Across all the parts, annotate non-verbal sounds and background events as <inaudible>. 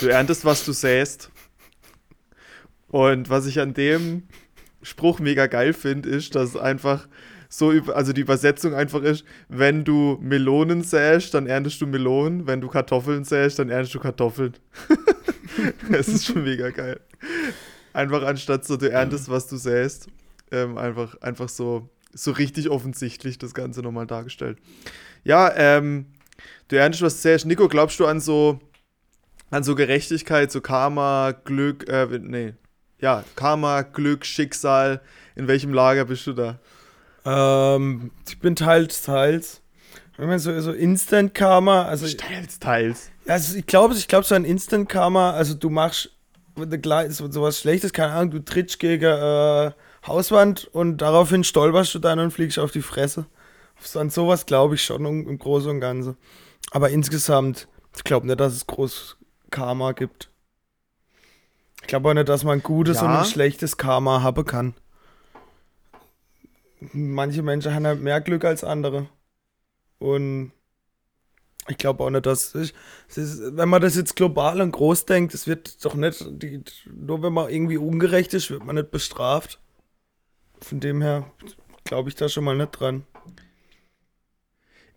Du erntest, was du säst. Und was ich an dem Spruch mega geil finde, ist, dass einfach so, also die Übersetzung einfach ist, wenn du Melonen säst, dann erntest du Melonen, wenn du Kartoffeln säst, dann erntest du Kartoffeln. <laughs> Es ist schon mega geil. Einfach anstatt so, du erntest, was du säst, ähm, einfach, einfach so, so richtig offensichtlich das Ganze nochmal dargestellt. Ja, ähm, du erntest, was säst. Nico, glaubst du an so, an so Gerechtigkeit, so Karma, Glück, äh, nee, ja, Karma, Glück, Schicksal, in welchem Lager bist du da? Ähm, ich bin teils, teils. Wenn man so, so Instant Karma, also. Teils, teils. Also ich glaube, ich glaube so ein Instant Karma, also du machst so, so was Schlechtes, keine Ahnung, du trittst gegen äh, Hauswand und daraufhin stolperst du dann und fliegst auf die Fresse. An sowas glaube ich schon im, im Großen und Ganzen. Aber insgesamt, ich glaube nicht, dass es groß Karma gibt. Ich glaube auch nicht, dass man gutes ja. und ein schlechtes Karma haben kann manche Menschen haben halt mehr Glück als andere. Und ich glaube auch nicht, dass ich, ist, wenn man das jetzt global und groß denkt, es wird doch nicht, die, nur wenn man irgendwie ungerecht ist, wird man nicht bestraft. Von dem her glaube ich da schon mal nicht dran.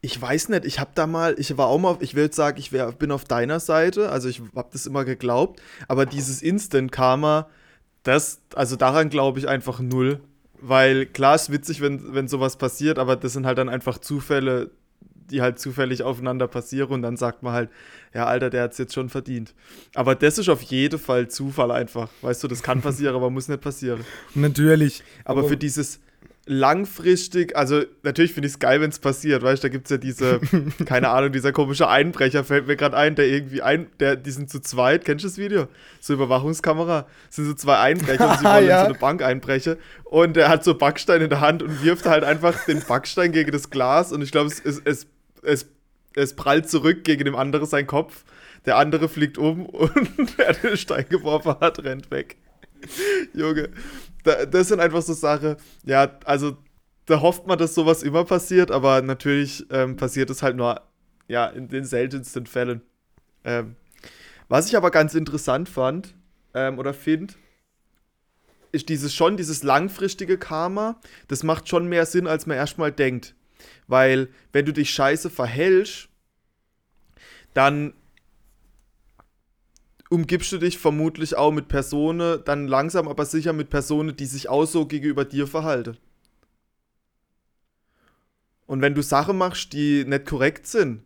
Ich weiß nicht, ich habe da mal, ich war auch mal, ich will jetzt sagen, ich wär, bin auf deiner Seite, also ich habe das immer geglaubt, aber dieses Instant Karma, das, also daran glaube ich einfach null. Weil klar ist witzig, wenn, wenn sowas passiert, aber das sind halt dann einfach Zufälle, die halt zufällig aufeinander passieren und dann sagt man halt, ja, Alter, der hat es jetzt schon verdient. Aber das ist auf jeden Fall Zufall einfach. Weißt du, das kann passieren, aber muss nicht passieren. Natürlich. Aber, aber für dieses, langfristig, also natürlich finde ich es geil, wenn es passiert, weißt du, da gibt es ja diese, <laughs> keine Ahnung, dieser komische Einbrecher fällt mir gerade ein, der irgendwie ein, der, die sind zu zweit, kennst du das Video? So Überwachungskamera, das sind so zwei Einbrecher und <laughs> sie wollen ja. so eine Bank einbrechen und der hat so Backstein in der Hand und wirft halt einfach den Backstein gegen das Glas und ich glaube, es, es, es, es, es prallt zurück gegen dem anderen seinen Kopf, der andere fliegt um <laughs> und der den Stein geworfen hat, rennt weg. <laughs> Junge, da, das sind einfach so Sachen, ja, also da hofft man, dass sowas immer passiert, aber natürlich ähm, passiert es halt nur, ja, in den seltensten Fällen. Ähm, was ich aber ganz interessant fand ähm, oder finde, ist dieses schon, dieses langfristige Karma, das macht schon mehr Sinn, als man erstmal denkt. Weil, wenn du dich scheiße verhältst, dann umgibst du dich vermutlich auch mit Personen, dann langsam aber sicher mit Personen, die sich auch so gegenüber dir verhalten. Und wenn du Sachen machst, die nicht korrekt sind,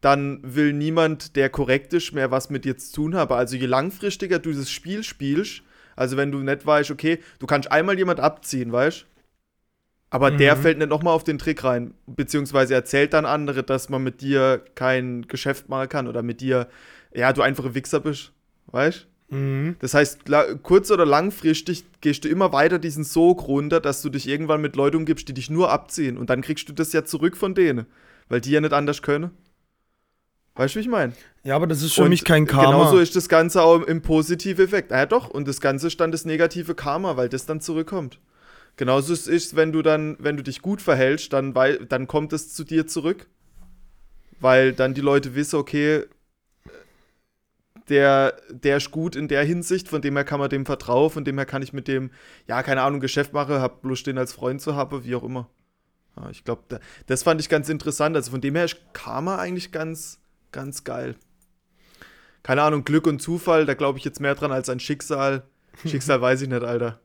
dann will niemand, der korrekt ist, mehr was mit dir zu tun haben. Also je langfristiger du das Spiel spielst, also wenn du nicht weißt, okay, du kannst einmal jemand abziehen, weißt aber mhm. der fällt nicht nochmal auf den Trick rein, beziehungsweise erzählt dann andere, dass man mit dir kein Geschäft machen kann oder mit dir, ja, du einfache Wichser bist. Weißt mhm. Das heißt, kurz- oder langfristig gehst du immer weiter diesen Sog runter, dass du dich irgendwann mit Leuten umgibst, die dich nur abziehen. Und dann kriegst du das ja zurück von denen, weil die ja nicht anders können. Weißt du, wie ich meine? Ja, aber das ist für und mich kein Karma. Genauso ist das Ganze auch im positiven Effekt. Ja, doch. Und das Ganze ist dann das negative Karma, weil das dann zurückkommt. Genauso ist es, wenn du dann, wenn du dich gut verhältst, dann, weil, dann kommt es zu dir zurück. Weil dann die Leute wissen, okay, der, der ist gut in der Hinsicht, von dem her kann man dem vertrauen, von dem her kann ich mit dem, ja, keine Ahnung, Geschäft machen, hab bloß den als Freund zu haben, wie auch immer. Ja, ich glaube, da, das fand ich ganz interessant. Also von dem her ist Karma eigentlich ganz, ganz geil. Keine Ahnung, Glück und Zufall, da glaube ich jetzt mehr dran als an Schicksal. Schicksal <laughs> weiß ich nicht, Alter.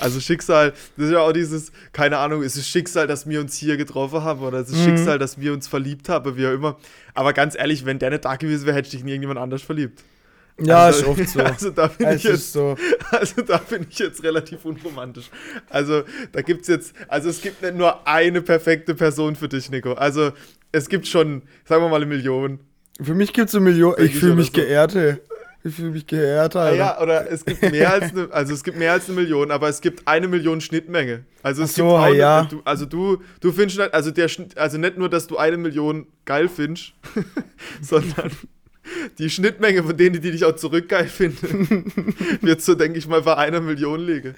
Also Schicksal, das ist ja auch dieses, keine Ahnung, ist es Schicksal, dass wir uns hier getroffen haben oder ist es mhm. Schicksal, dass wir uns verliebt haben, wie auch immer. Aber ganz ehrlich, wenn der nicht da gewesen wäre, hätte ich dich in irgendjemand anders verliebt. Ja, also, ist oft so. <laughs> Also da bin ich jetzt so. Also da bin ich jetzt relativ unromantisch. Also da gibt es jetzt, also es gibt nicht nur eine perfekte Person für dich, Nico. Also es gibt schon, sagen wir mal, eine Million. Für mich gibt es eine Million. Ich fühle mich so. geehrt, ey. Ich fühle mich geehrt, Alter. Ja, oder es gibt mehr als eine, also es gibt mehr als eine Million, aber es gibt eine Million Schnittmenge. Also es so, gibt auch ja. Eine, du, also du, du findest halt, also der also nicht nur, dass du eine Million geil findest, <laughs> sondern die Schnittmenge von denen, die dich auch zurück geil finden, <laughs> wird so, denke ich mal, bei einer Million liegen.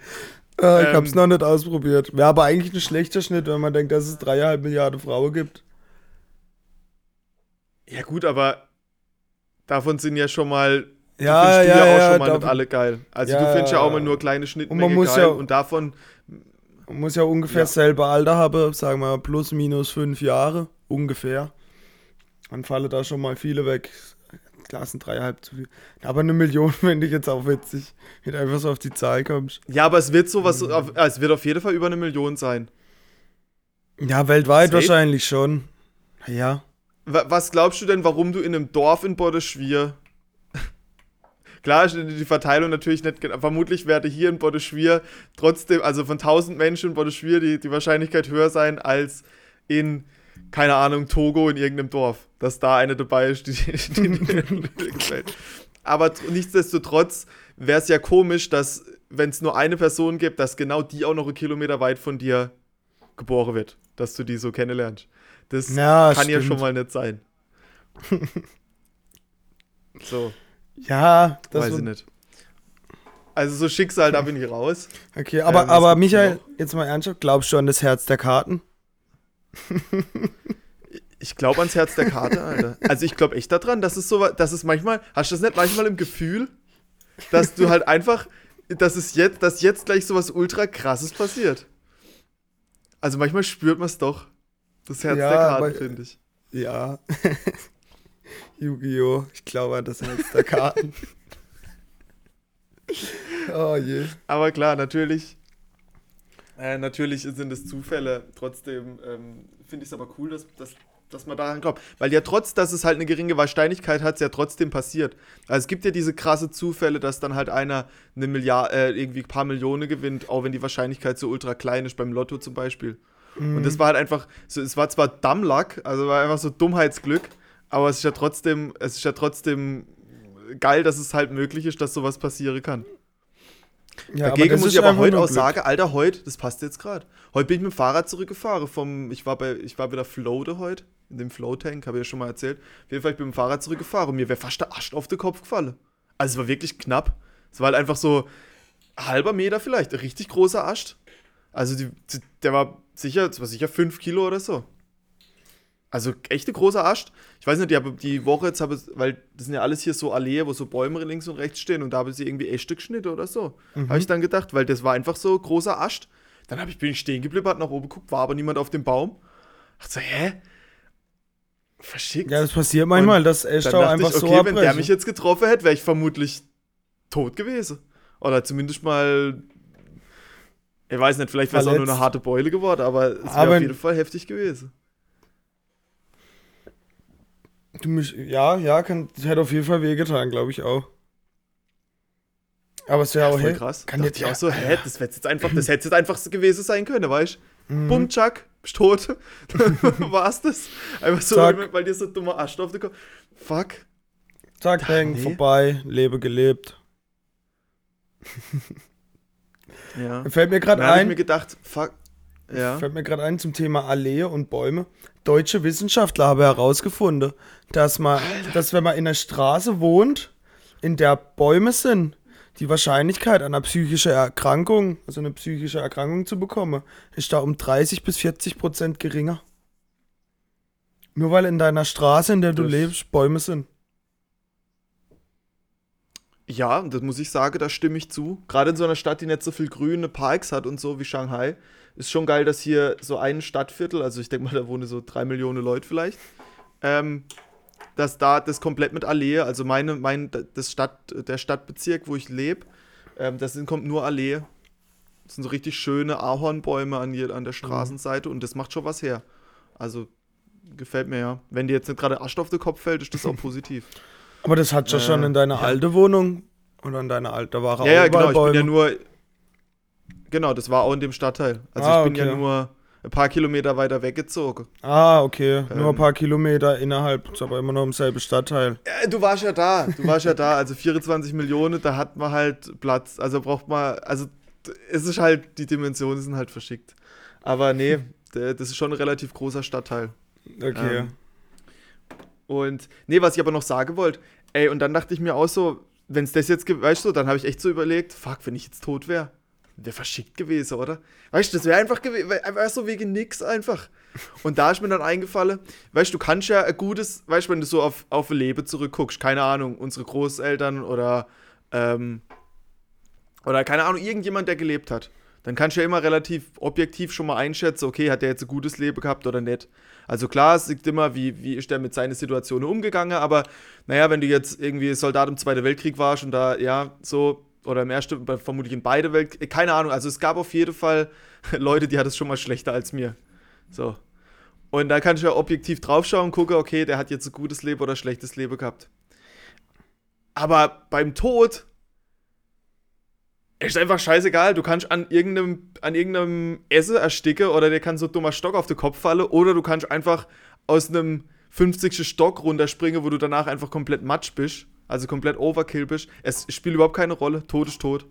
Äh, ich ähm, hab's noch nicht ausprobiert. Wäre aber eigentlich ein schlechter Schnitt, wenn man denkt, dass es dreieinhalb Milliarden Frauen gibt. Ja, gut, aber davon sind ja schon mal. Ja, findest du ja, ja, auch ja, schon mal nicht alle geil. Also Ja, du findest ja auch ja. mal nur kleine Schnittmengen muss geil ja- und davon. Man muss ja ungefähr Ja. selber Alter haben, sagen wir plus minus fünf Jahre, ungefähr. Dann fallen da schon mal viele weg. Klassen dreieinhalb zu viel. Aber eine Million <laughs> finde ich jetzt auch witzig, wenn du einfach so auf die Zahl kommst. Ja, aber es wird sowas, auf, es wird auf jeden Fall über eine Million sein. Ja, weltweit Safe. wahrscheinlich schon. Ja. Wa- Was glaubst du denn, warum du in einem Dorf in Boddeschwier. Klar ist die Verteilung natürlich nicht. Vermutlich werde hier in Boddeschwier trotzdem, also von 1000 Menschen in Boddeschwier, die, die Wahrscheinlichkeit höher sein als in, keine Ahnung, Togo in irgendeinem Dorf. Dass da eine dabei ist, die, <laughs> die, die gefällt. Aber tr- nichtsdestotrotz wäre es ja komisch, dass, wenn es nur eine Person gibt, dass genau die auch noch einen Kilometer weit von dir geboren wird. Dass du die so kennenlernst. Das Ja, kann ja stimmt. schon mal nicht sein. <laughs> so, Ja, das weiß ich nicht. Also so Schicksal, da bin ich raus. Okay, aber, Ähm, aber Michael, noch- jetzt mal ernsthaft, glaubst du an das Herz der Karten? <laughs> Ich glaube ans Herz der Karte, Alter. Also ich glaube echt daran, dass es so, dass es manchmal, hast du das nicht manchmal im Gefühl, dass du halt einfach, dass es jetzt, dass jetzt gleich so was ultra krasses passiert. Also manchmal spürt man es doch. Das Herz Ja, der Karte, aber- finde ich. Ja. <laughs> Yu-Gi-Oh! Ich glaube an das Herz der Karten. <laughs> oh je. Aber klar, natürlich. Äh, natürlich sind es Zufälle. Trotzdem ähm, finde ich es aber cool, dass, dass, dass man daran glaubt. Weil ja trotz, dass es halt eine geringe Wahrscheinlichkeit hat, es ja trotzdem passiert. Also es gibt ja diese krasse Zufälle, dass dann halt einer eine Milliarde, äh, irgendwie ein paar Millionen gewinnt, auch wenn die Wahrscheinlichkeit so ultra klein ist, beim Lotto zum Beispiel. Und das war halt einfach, so, es war zwar Dumb Luck, also war einfach so Dummheitsglück, aber es ist ja trotzdem, es ist ja trotzdem geil, dass es halt möglich ist, dass sowas passieren kann. Ja, Dagegen muss ich aber heute auch Glück. sagen, Alter, heute, das passt jetzt gerade. Heute bin ich mit dem Fahrrad zurückgefahren. Vom, ich, war bei, ich war wieder Floate heute, in dem Flow-Tank, habe ich ja schon mal erzählt. Auf jeden Fall, ich bin mit dem Fahrrad zurückgefahren und mir wäre fast der Ast auf den Kopf gefallen. Also es war wirklich knapp. Es war halt einfach so ein halber Meter vielleicht, ein richtig großer Ast. Also die, die, der war sicher, das war sicher fünf Kilo oder so. Also echt ein großer Ast. Ich weiß nicht, ich habe die Woche jetzt habe ich, weil das sind ja alles hier so Allee, wo so Bäume links und rechts stehen und da habe ich sie irgendwie Äste geschnitten oder so. Habe ich dann gedacht, weil das war einfach so großer Ast. Dann hab ich, bin ich stehen geblieben, hab nach oben geguckt, war aber niemand auf dem Baum. Dachte so, hä? Verschickt. Ja, das passiert manchmal, dass dann Echtau dachte einfach ich, okay, so wenn der mich jetzt getroffen hätte, wäre ich vermutlich tot gewesen. Oder zumindest mal. Ich weiß nicht, vielleicht wäre es auch nur eine harte Beule geworden, aber es wäre auf jeden Fall heftig gewesen. Du mich, ja, ja, kann, das hätte auf jeden Fall wehgetan, glaube ich auch. Aber es wäre auch Voll krass. Kann jetzt ich auch so, hä, das hätte jetzt einfach, das hätte jetzt einfach gewesen sein können, weißt du? Mhm. Bumm, tschack, bist tot. <laughs> War's das? Einfach so, Zack. weil dir so ein dummer Ast auf den Kopf. Fuck. Zack, bang, nee. vorbei, lebe gelebt. Ja. Fällt mir gerade habe ich ein, mir gedacht, fuck. Ja. fällt mir gerade ein zum Thema Allee und Bäume. Deutsche Wissenschaftler haben herausgefunden, dass man, dass wenn man in einer Straße wohnt, in der Bäume sind, die Wahrscheinlichkeit einer psychischen Erkrankung, also eine psychische Erkrankung zu bekommen, ist da um 30 bis 40 Prozent geringer. Nur weil in deiner Straße, in der du Das- lebst, Bäume sind. Ja, das muss ich sagen, da stimme ich zu. Gerade in so einer Stadt, die nicht so viel grüne Parks hat und so wie Shanghai, ist schon geil, dass hier so ein Stadtviertel, also ich denke mal, da wohnen so drei Millionen Leute vielleicht, ähm, dass da das komplett mit Allee, also meine, mein, das Stadt, der Stadtbezirk, wo ich lebe, ähm, das sind, kommt nur Allee. Das sind so richtig schöne Ahornbäume an, an der Straßenseite und das macht schon was her. Also gefällt mir ja. Wenn dir jetzt nicht gerade Asche auf den Kopf fällt, ist das auch <laughs> positiv. Aber das hat ja Äh, schon in deiner ja. alte Wohnung oder in deiner alten, da war Ja, ja, genau. Ich bin ja Bäume. nur. Genau, das war auch in dem Stadtteil. Also Ah, ich bin ja okay. nur ein paar Kilometer weiter weggezogen. Ah, okay. Nur ein Ähm. paar Kilometer innerhalb, aber immer noch im selben Stadtteil. Ja, du warst ja da. Du warst ja da. Also 24 Millionen, da hat man halt Platz. Also braucht man. Also es ist halt, die Dimensionen sind halt verschickt. Aber nee, das ist schon ein relativ großer Stadtteil. Okay. Ähm, Und nee, was ich aber noch sagen wollte, ey, und dann dachte ich mir auch so, wenn es das jetzt gibt, weißt du, dann habe ich echt so überlegt, fuck, wenn ich jetzt tot wäre. Wäre verschickt gewesen, oder? Weißt du, das wäre einfach, gewesen, einfach so wegen nix einfach. Und da ist mir dann eingefallen, weißt du, du kannst ja ein gutes, weißt du, wenn du so auf, auf Leben zurückguckst, keine Ahnung, unsere Großeltern oder, ähm, oder keine Ahnung, irgendjemand, der gelebt hat, dann kannst du ja immer relativ objektiv schon mal einschätzen, okay, hat der jetzt ein gutes Leben gehabt oder nicht. Also klar, es liegt immer, wie, wie ist der mit seinen Situationen umgegangen, aber naja, wenn du jetzt irgendwie Soldat im Zweiten Weltkrieg warst und da, ja, so, oder im Ersten, vermutlich in beide Weltkriege, keine Ahnung, also es gab auf jeden Fall <laughs> Leute, die hatten es schon mal schlechter als mir. So. Und da kann ich ja objektiv draufschauen und gucke, okay, der hat jetzt ein gutes Leben oder ein schlechtes Leben gehabt. Aber beim Tod ist einfach scheißegal. Du kannst an irgendeinem, an irgendeinem Essen ersticken oder dir kann so ein dummer Stock auf den Kopf fallen oder du kannst einfach aus einem 50. Stock runterspringen, wo du danach einfach komplett matsch bist. Also komplett Overkill bist. Es spielt überhaupt keine Rolle. Tod ist tot.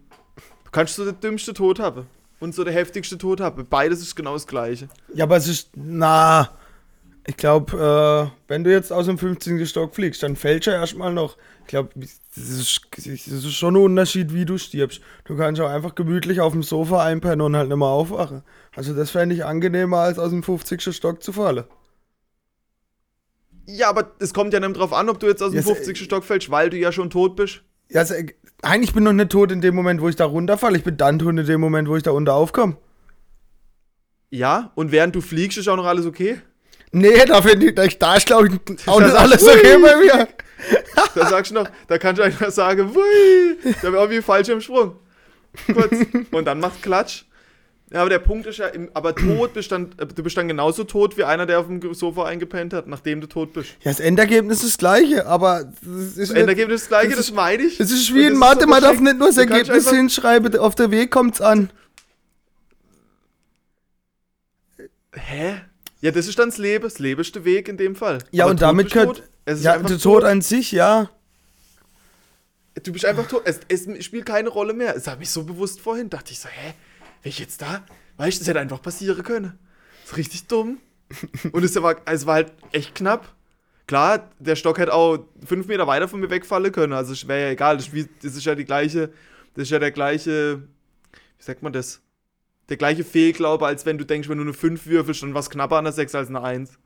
Du kannst so den dümmste Tod haben und so der heftigste Tod haben. Beides ist genau das gleiche. Ja, aber es ist, na, ich glaube, äh, wenn du jetzt aus dem 15. Stock fliegst, dann fällst du ja erstmal noch. Ich glaube, das ist, das ist schon ein Unterschied, wie du stirbst. Du kannst auch einfach gemütlich auf dem Sofa einpennen und halt nicht mehr aufwachen. Also das fände ich angenehmer, als aus dem 50. Stock zu fallen. Ja, aber es kommt ja nicht drauf an, ob du jetzt aus dem Yes, 50. Stock fällst, weil du ja schon tot bist. Ja, also, äh, eigentlich bin ich noch nicht tot in dem Moment, wo ich da runterfalle. Ich bin dann tot in dem Moment, wo ich da unter aufkomme. Ja, und während du fliegst, ist auch noch alles okay. Nee, da finde ich, da ist, glaube ich, <laughs> auch nicht alles okay bei mir. Da sagst du noch, da kannst du einfach sagen, wui, da wäre irgendwie Fallschirmsprung. Kurz. <laughs> Und dann macht Klatsch. Ja, aber der Punkt ist ja, im, aber tot bist dann, äh, du bist dann genauso tot wie einer, der auf dem Sofa eingepennt hat, nachdem du tot bist. Ja, das Endergebnis ist das gleiche, aber das ist Das Endergebnis ist das gleiche, das das, meine ich. Es ist wie in Mathe, man darf nicht nur das Ergebnis hinschreiben, auf der Weg kommt's an. Hä? Ja, das ist dann das Leben, das der Weg in dem Fall. Ja, Aber und damit ist Ja, der Tod an sich, ja. Du bist einfach tot. Es, es spielt keine Rolle mehr. Es hat mich so bewusst vorhin. Dachte ich so, hä? Wäre ich jetzt da? Weißt du, das hätte einfach passieren können. Das ist richtig dumm. Und es war, es war halt echt knapp. Klar, der Stock hätte auch fünf Meter weiter von mir wegfallen können. Also es wäre ja egal. Das ist, wie, das ist ja die gleiche, das ist ja der gleiche, wie sagt man das? Der gleiche Fehlglaube, als wenn du denkst, wenn du eine 5 würfelst, dann was knapper an der 6 als eine 1.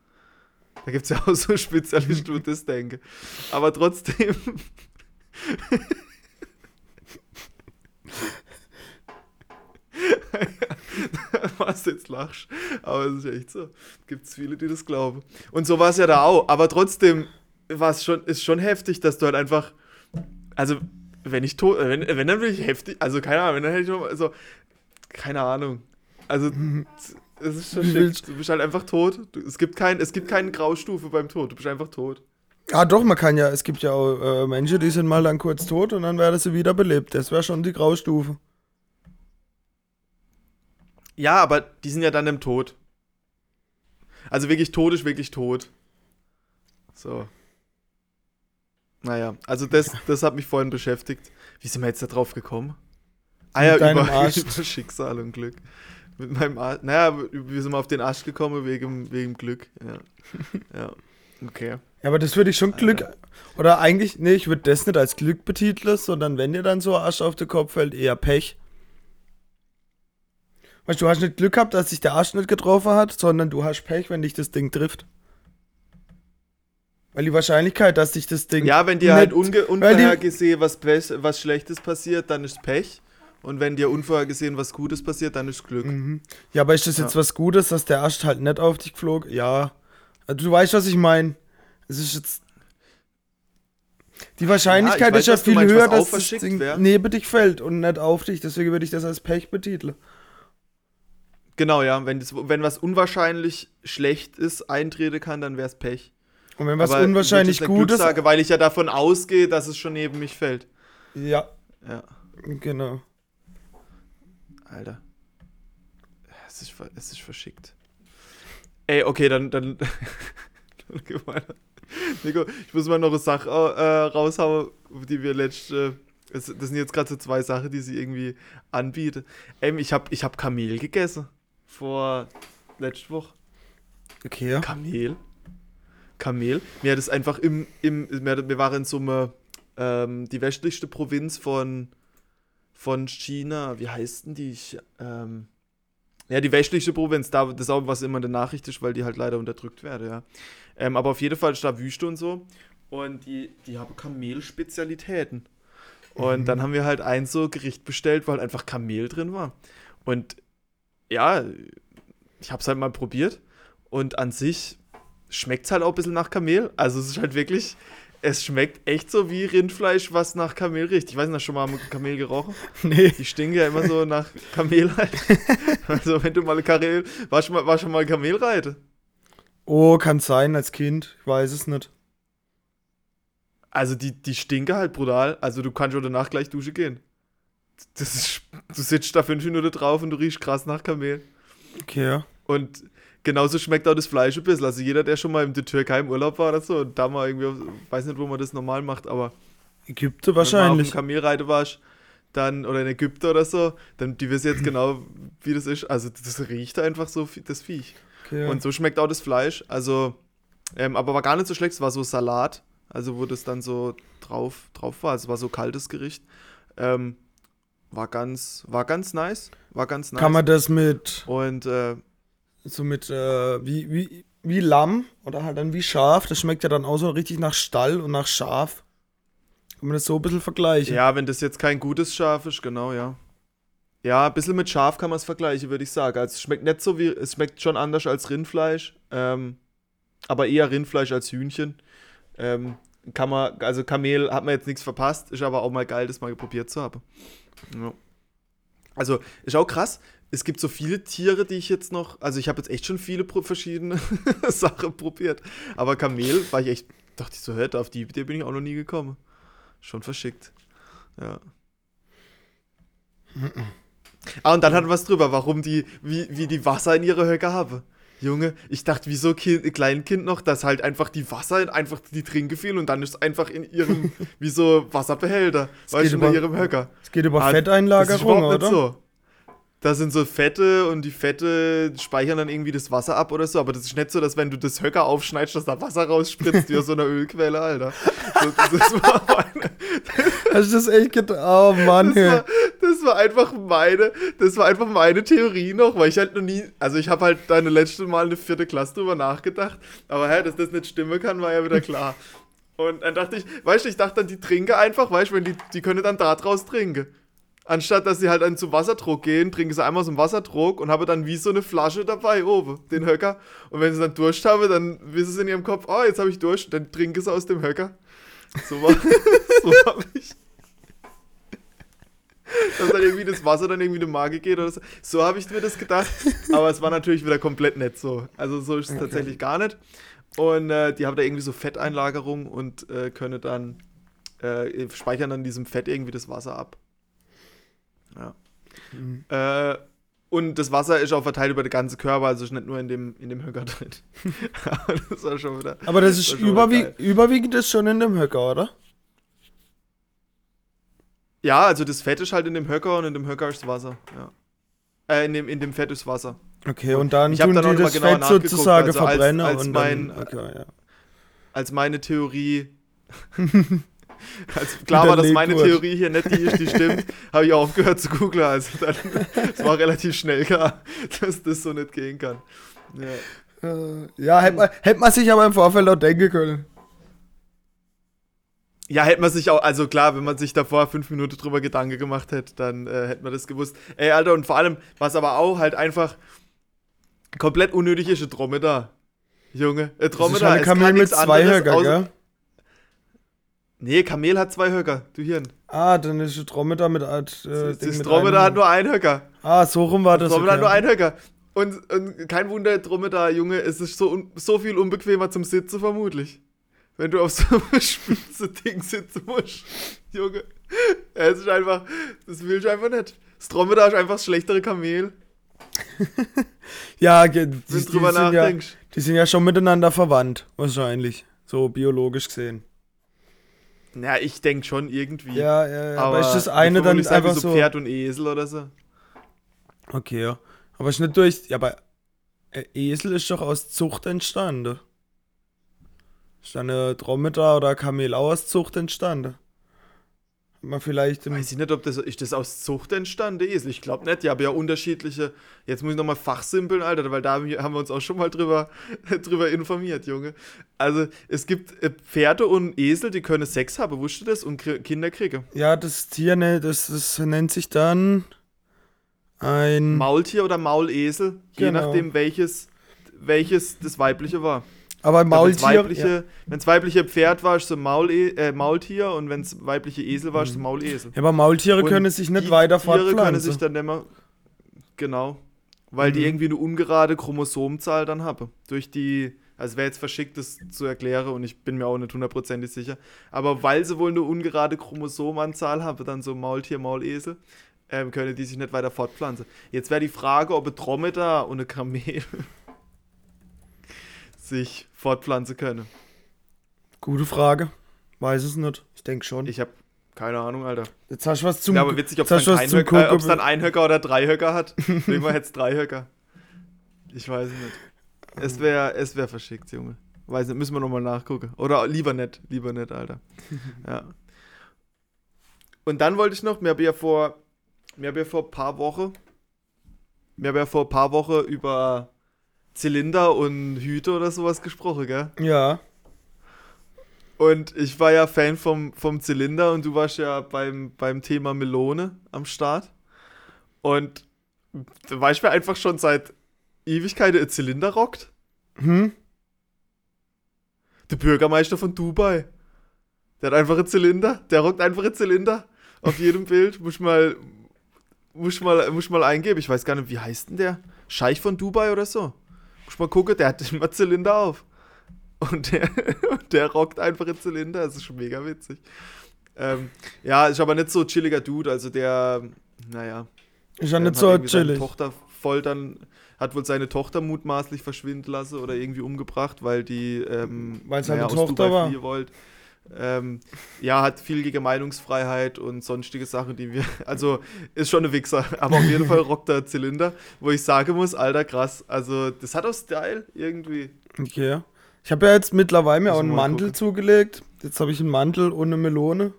Da gibt es ja auch so Spezialisten, die das denken. Aber trotzdem. <laughs> <laughs> was du jetzt lachst. Aber es ist echt so. Gibt es viele, die das glauben. Und so war es ja da auch. Aber trotzdem war es schon, ist schon heftig, dass du halt einfach. Also, wenn ich tot. Wenn, wenn dann will ich heftig. Also, keine Ahnung, wenn dann hätte ich noch. Also, keine Ahnung. Also, <laughs> es ist schon shit. Du bist halt einfach tot. Du, es, gibt kein, es gibt keine Graustufe beim Tod. Du bist einfach tot. Ah, doch, man kann ja, es gibt ja auch äh, Menschen, die sind mal dann kurz tot und dann werden sie wieder belebt. Das wäre schon die Graustufe. Ja, aber die sind ja dann im Tod. Also wirklich tot ist wirklich tot. So. Naja, also das, das hat mich vorhin beschäftigt. Wie sind wir jetzt da drauf gekommen? Ah ja, über, <laughs> über Schicksal und Glück. Mit meinem Arsch. Naja, wir sind mal auf den Arsch gekommen wegen, wegen Glück. Ja. <laughs> ja. Okay. Ja, aber das würde ich schon Glück. Oder eigentlich, nee, ich würde das nicht als Glück betiteln, sondern wenn dir dann so Arsch auf den Kopf fällt, eher Pech. Weißt du, du hast nicht Glück gehabt, dass sich der Arsch nicht getroffen hat, sondern du hast Pech, wenn dich das Ding trifft. Weil die Wahrscheinlichkeit, dass sich das Ding. Ja, wenn dir halt unge unvorhergesehen was, Pech- was Schlechtes passiert, dann ist Pech. Und wenn dir unvorhergesehen was Gutes passiert, dann ist Glück. Mhm. Ja, aber ist das jetzt Ja. was Gutes, dass der Arsch halt nicht auf dich flog? Ja. Also, du weißt, was ich meine. Es ist jetzt. Die Wahrscheinlichkeit Ja, weiß, ist ja viel meinst, höher, dass das Ding wär. neben dich fällt und nicht auf dich. Deswegen würde ich das als Pech betiteln. Genau, ja. Wenn, das, wenn was unwahrscheinlich schlecht ist, eintreten kann, dann wäre es Pech. Und wenn was Aber unwahrscheinlich. Glück sage, weil ich ja davon ausgehe, dass es schon neben mich fällt. Ja, Ja, genau. Alter. Es ist, es ist verschickt. Ey, okay, dann. dann. <laughs> Nico, ich muss mal noch eine Sache äh, raushauen, die wir letzte. Es, das sind jetzt gerade so zwei Sachen, die sie irgendwie anbieten. Ey, ich habe ich hab Kamel gegessen. Vor letzte Woche. Okay. Kamel. Kamel. Mir hat es einfach im, im wir, wir waren in so einer, ähm, die westlichste Provinz von, von China, wie heißt denn die? Ich, ähm, ja, die westliche Provinz, da, das ist auch was immer in der Nachricht ist, weil die halt leider unterdrückt werden, ja. Ähm, aber auf jeden Fall ist da Wüste und so. Und die, die haben Kamelspezialitäten. Und mhm. dann haben wir halt ein so Gericht bestellt, weil halt einfach Kamel drin war. Und ja, ich hab's halt mal probiert. Und an sich schmeckt es halt auch ein bisschen nach Kamel. Also es ist halt wirklich, es schmeckt echt so wie Rindfleisch, was nach Kamel riecht. Ich weiß nicht, hast du schon mal Kamel gerochen? <laughs> Nee. Die stinken ja immer so nach Kamel halt. <laughs> also wenn du mal Kamel, warst du mal, war schon mal Kamelreite? Oh, kann sein als Kind, ich weiß es nicht. Also die, die stinken halt brutal. Also du kannst schon danach gleich duschen gehen. Das ist, du sitzt da fünf Minuten drauf und du riechst krass nach Kamel. Okay, ja. Und genauso schmeckt auch das Fleisch ein bisschen. Also jeder, der schon mal in der Türkei im Urlaub war oder so und da mal irgendwie, weiß nicht, wo man das normal macht, aber Ägypten wahrscheinlich. Wenn du auf dem Kamelreite warst, dann, oder in Ägypten oder so, dann die wissen jetzt <clears throat> genau, wie das ist. Also das riecht einfach so, das Viech. Okay, ja. Und so schmeckt auch das Fleisch. Also, ähm, aber war gar nicht so schlecht. Es war so Salat, also wo das dann so drauf, drauf war. Also es war so kaltes Gericht. Ähm, war ganz, war ganz nice. War ganz nice. Kann man das mit. Und äh, so mit, äh, wie, wie, wie Lamm oder halt dann wie Schaf. Das schmeckt ja dann auch so richtig nach Stall und nach Schaf. Kann man das so ein bisschen vergleichen? Ja, wenn das jetzt kein gutes Schaf ist, genau, ja. Ja, ein bisschen mit Schaf kann man es vergleichen, würde ich sagen. Also es schmeckt nicht so wie, es schmeckt schon anders als Rindfleisch, ähm, aber eher Rindfleisch als Hühnchen. Ähm, kann man, also Kamel hat man jetzt nichts verpasst, ist aber auch mal geil, das mal probiert zu haben. Ja. Also, ist auch krass, es gibt so viele Tiere, die ich jetzt noch, also ich habe jetzt echt schon viele verschiedene <laughs> Sachen probiert, aber Kamel war ich echt, dachte ich so, hört, auf die Idee bin ich auch noch nie gekommen. Schon verschickt. Ja. ah, und dann wir es drüber, warum die, wie, wie die Wasser in ihre Höcke haben. Junge, ich dachte, wieso kind, Kleinkind noch, dass halt einfach die Wasser einfach die Trinke fiel und dann ist es einfach in ihrem, <laughs> wie so Wasserbehälter, weißt du, in ihrem Höcker. Es geht über ah, Fetteinlagerung, oder? So da sind so Fette und die Fette speichern dann irgendwie das Wasser ab oder so. Aber das ist nicht so, dass wenn du das Höcker aufschneidest, dass da Wasser rausspritzt wie aus so einer Ölquelle, Alter. So, das war meine. Hast du das echt gedacht? Oh Mann, das war, das war einfach meine, das war einfach meine Theorie noch, weil ich halt noch nie, also ich habe halt deine letzte Mal eine vierte Klasse drüber nachgedacht, aber hä, dass das nicht stimmen kann, war ja wieder klar. Und dann dachte ich, weißt du, ich dachte dann, die trinke einfach, weißt du, wenn die, die können dann da draus trinken. Anstatt dass sie halt dann zum Wasserdruck gehen, trinken sie einmal einen Wasserdruck und haben dann wie so eine Flasche dabei oben, den Höcker. Und wenn sie dann Durst haben, dann wissen sie in ihrem Kopf, oh, jetzt habe ich Durst, dann trinken sie aus dem Höcker. So war <laughs> so hab ich. Dass dann irgendwie das Wasser dann irgendwie in die Magen geht oder so. So habe ich mir das gedacht. Aber es war natürlich wieder komplett nett so. Also so ist es okay. tatsächlich gar nicht. Und äh, die haben da irgendwie so Fetteinlagerung und äh, können dann, äh, speichern dann diesem Fett irgendwie das Wasser ab. Ja. Mhm. Äh, und das Wasser ist auch verteilt über den ganzen Körper, also ist nicht nur in dem, in dem Höcker drin. <laughs> Aber das war schon wieder. Aber das ist das überwieg überwiegend ist schon in dem Höcker, oder? Ja, also das Fett ist halt in dem Höcker und in dem Höcker ist Wasser. Ja. Äh, in dem, in dem Fett ist Wasser. Okay, und dann ich tun dann die das Fett sozusagen also verbrennen als, als und mein, dann, okay, ja. als meine Theorie <laughs> <laughs> Als klar war, dass meine Theorie hier nicht die ist, die stimmt, <laughs> habe ich auch aufgehört zu googeln. Also dann, es war relativ schnell klar, <laughs> dass das so nicht gehen kann. Ja, äh, ja hätte man, hätte man sich aber im Vorfeld auch denken können. Ja, hätte man sich auch, also klar, wenn man sich davor fünf Minuten drüber Gedanken gemacht hätte, dann äh, hätte man das gewusst. Ey, Alter, und vor allem, was aber auch halt einfach komplett unnötig ist, ein Dromedar. Junge, ein Dromedar. Das ist eine mit zwei Höcker, gell? Nee, Kamel hat zwei Höcker, du Hirn. Ah, dann ist Dromedar mit. Äh, das Dromedar hat nur einen Höcker. Ah, so rum war das. das Dromedar okay. hat nur einen Höcker. Und, und kein Wunder, Dromedar, Junge, es ist so, so viel unbequemer zum Sitzen, vermutlich. Wenn du auf so einem <laughs> spitze Ding sitzen musst. Junge. Es ist einfach, das will ich einfach nicht. Das Dromedar ist einfach das schlechtere Kamel. <laughs> ja, die, die, die, sind ja, die sind ja schon miteinander verwandt, wahrscheinlich. So biologisch gesehen. Ja, ich denke schon irgendwie. Ja, ja, ja. Aber, aber ist das eine dann einfach so, Pferd und Esel oder so? Okay, ja. Aber ist nicht durch. Ja, aber Esel ist doch aus Zucht entstanden. Ist eine Dromedar oder Kamel auch aus Zucht entstanden? Man vielleicht Weiß ich nicht, ob das ist das aus Zucht entstanden, Esel. Ich glaube nicht. Die haben ja unterschiedliche. Jetzt muss ich nochmal fachsimpeln, Alter, weil da haben wir uns auch schon mal drüber, <laughs> drüber informiert, Junge. Also, es gibt äh, Pferde und Esel, die können Sex haben, wusstest du das? Und Kinder kriegen. ja, das Tier, ne, das, das nennt sich dann ein, Maultier oder Maulesel, je Genau. nachdem, welches, welches das weibliche war. Aber Wenn es Maultier, weibliche, ja. weibliche Pferd war, ist so Maule, äh, Maultier und wenn es weibliche Esel war, ist so Mhm. Maulesel. ja, aber Maultiere Und können sich nicht die weiter Tiere können fortpflanzen. sich dann immer. Genau. Weil die Mhm. irgendwie eine ungerade Chromosomzahl dann haben. Durch die. Also wäre jetzt verschickt, das zu erklären und ich bin mir auch nicht hundertprozentig sicher. Aber weil sie wohl eine ungerade Chromosomanzahl haben, dann so Maultier, Maulesel, ähm, können die sich nicht weiter fortpflanzen. Jetzt wäre die Frage, ob ein Dromedar und eine Kamel <laughs> sich fortpflanzen können. Gute Frage. Weiß es nicht. Ich denke schon. Ich habe keine Ahnung, Alter. Jetzt hast du was zum Wäre aber witzig, ob es dann, zum Höcker- äh, dann ein Höcker oder drei Höcker hat. Nehmen wir jetzt drei Höcker. Ich weiß es nicht. Es wäre es wär verschickt, Junge. Weiß nicht, müssen wir nochmal nachgucken. Oder lieber nicht, lieber nicht, Alter. <laughs> Ja. Und dann wollte ich noch, mir habe ja vor, mir habe ja vor ein paar Wochen, mir habe ja vor ein paar Wochen über Zylinder und Hüte oder sowas gesprochen, gell? Ja. Und ich war ja Fan vom, vom Zylinder und du warst ja beim, beim Thema Melone am Start. Und da war ich mir einfach schon seit Ewigkeiten ein Zylinder rockt. Hm? Der Bürgermeister von Dubai. Der hat einfach einen Zylinder. Der rockt einfach einen Zylinder. Auf jedem Bild. Muss mal, muss mal, muss mal eingeben. Ich weiß gar nicht, wie heißt denn der? Scheich von Dubai oder so. Muss mal gucken, der hat <laughs> immer Zylinder auf. Und der, <laughs> der rockt einfach einen Zylinder. Das ist schon mega witzig. Ähm, ja, ist aber nicht so chilliger Dude. Also der, naja. Ist ja ähm, nicht hat so chillig. Tochter foltern, hat wohl seine Tochter mutmaßlich verschwinden lassen oder irgendwie umgebracht, weil die, ähm, Weil seine aus Tochter war. wollte. Ähm, ja, hat viel gegen Meinungsfreiheit und sonstige Sachen, die wir. <laughs> Also ist schon eine Wichser, <laughs> aber auf jeden Fall rockt er Zylinder, wo ich sagen muss, alter krass. Also das hat auch Style irgendwie. Okay. Ich habe ja jetzt mittlerweile mir auch einen Mantel gucken. zugelegt. Jetzt habe ich einen Mantel und eine Melone.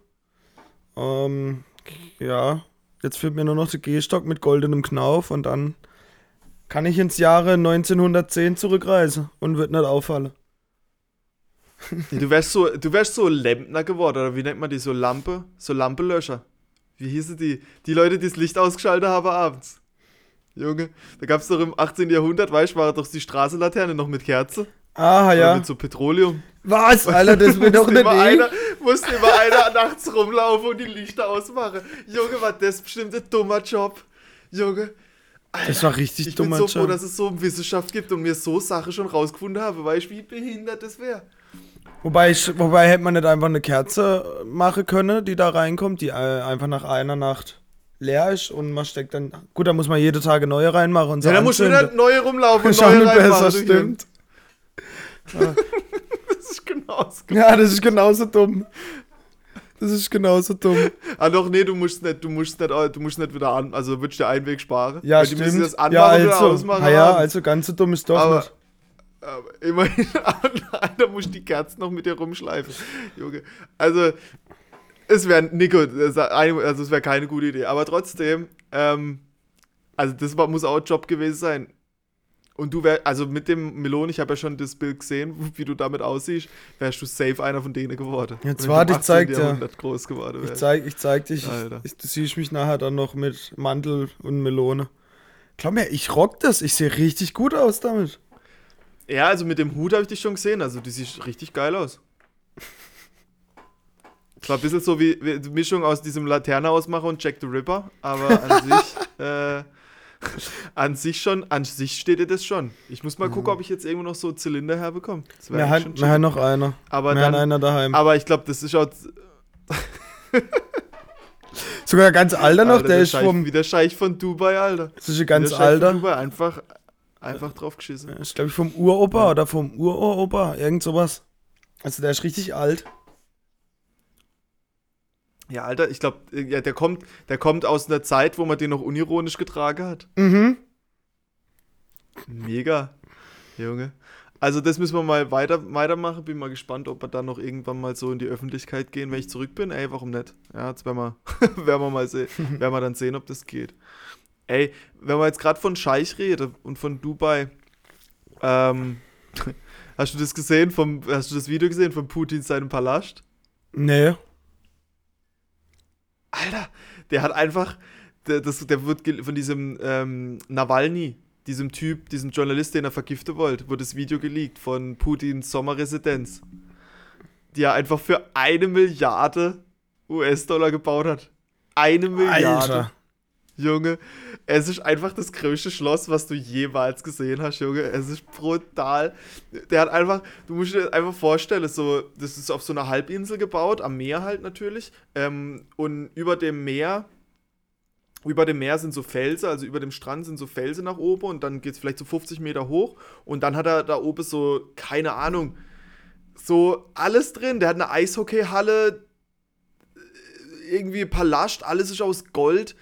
Ähm, ja. Jetzt fehlt mir nur noch der Gehstock mit goldenem Knauf und dann kann ich ins Jahre 1910 zurückreisen und wird nicht auffallen. Du wärst so, du wärst so Lempner geworden, oder wie nennt man die? So Lampe? So Lampelöscher. Wie hießen die? Die Leute, die das Licht ausgeschaltet haben abends. Junge, da gab es doch im 18. Jahrhundert, weißt du, war doch die Straßenlaterne noch mit Kerze. Ah, ja. mit so Petroleum. Was? Alter, das <laughs> wird doch Musste nicht immer, einer, musste immer einer nachts rumlaufen und die Lichter ausmachen. Junge, war das bestimmt ein dummer Job. Junge. Das war richtig Ich bin dummer so froh, Job. dass es so Wissenschaft gibt und mir so Sachen schon rausgefunden habe, weil ich wie behindert das wäre. Wobei, ich, wobei hätte man nicht einfach eine Kerze machen können, die da reinkommt, die äh, einfach nach einer Nacht leer ist und man steckt dann. Gut, da muss man jede Tage neue reinmachen und so. Ja, da musst du wieder neue rumlaufen und neue reinmachen. besser, stimmt. <laughs> Das ist genauso. Ja, das ist genauso dumm. Das ist genauso dumm. Ah, doch, nee, du musst nicht, du musst nicht, du musst nicht wieder an, also würdest du einen Weg sparen. Ja, Weil die müssen stimmt. das anmachen ja, also, ausmachen. ah, ja, also ganz so dumm ist doch Aber- nicht. Aber immerhin, <laughs> einer muss die Kerzen noch mit dir rumschleifen. Junge. Also, es wäre, Nico, also es wäre keine gute Idee. Aber trotzdem, ähm, also das war, muss auch ein Job gewesen sein. Und du wärst, also mit dem Melon, ich habe ja schon das Bild gesehen, <laughs> wie du damit aussiehst, wärst du safe einer von denen geworden. Jetzt warte, ich zeig 18. dir. Groß geworden Ich zeig, ich zeig dich. Alter. Ich, du siehst mich nachher dann noch mit Mantel und Melone. Glaub mir, ich rock das. Ich sehe richtig gut aus damit. Ja, also mit dem Hut habe ich dich schon gesehen. Also, du siehst richtig geil aus. Zwar ein bisschen so wie, wie die Mischung aus diesem Laterne ausmacher und Jack the Ripper, aber an <laughs> sich, äh, an sich schon, an sich steht dir das schon. Ich muss mal gucken, ob ich jetzt irgendwo noch so Zylinder herbekomme. Wir haben, chillig. noch einer. aber, wir dann, einer daheim. aber ich glaube, das ist auch <laughs> Sogar ganz alter noch, Alter, der ist Scheich, vom. wie der Scheich von Dubai, Alter. Das ist ein ganz alter. Dubai, einfach, einfach drauf geschissen. Das ist, glaube ich, vom Uropa oder vom Uropa. Irgend sowas. Also der ist richtig alt. Ja, Alter, ich glaube, ja, der kommt, der kommt aus einer Zeit, wo man den noch unironisch getragen hat. Mhm. Mega, Junge. Also das müssen wir mal weiter, weitermachen. Bin mal gespannt, ob wir dann noch irgendwann mal so in die Öffentlichkeit gehen, wenn ich zurück bin. Ey, warum nicht? Ja, jetzt werden wir, <laughs> werden wir mal sehen, werden wir dann sehen, ob das geht. Ey, wenn wir jetzt gerade von Scheich reden und von Dubai, ähm, <laughs> hast du das gesehen vom, hast du das Video gesehen von Putin seinem Palast? Nee. Alter, der hat einfach, der, das, der wird von diesem ähm, Nawalny, diesem Typ, diesem Journalist, den er vergiften wollte, wurde das Video geleakt von Putins Sommerresidenz, die er einfach für eine Milliarde US-Dollar gebaut hat. Eine Milliarde. Alter. Junge, es ist einfach das größte Schloss, was du jemals gesehen hast, Junge. Es ist brutal. Der hat einfach, du musst dir einfach vorstellen, so, das ist auf so einer Halbinsel gebaut, am Meer halt natürlich. Ähm, und über dem Meer, über dem Meer sind so Felsen, also über dem Strand sind so Felsen nach oben und dann geht es vielleicht so 50 Meter hoch. Und dann hat er da oben so, keine Ahnung, so alles drin. Der hat eine Eishockeyhalle, irgendwie Palast, alles ist aus Gold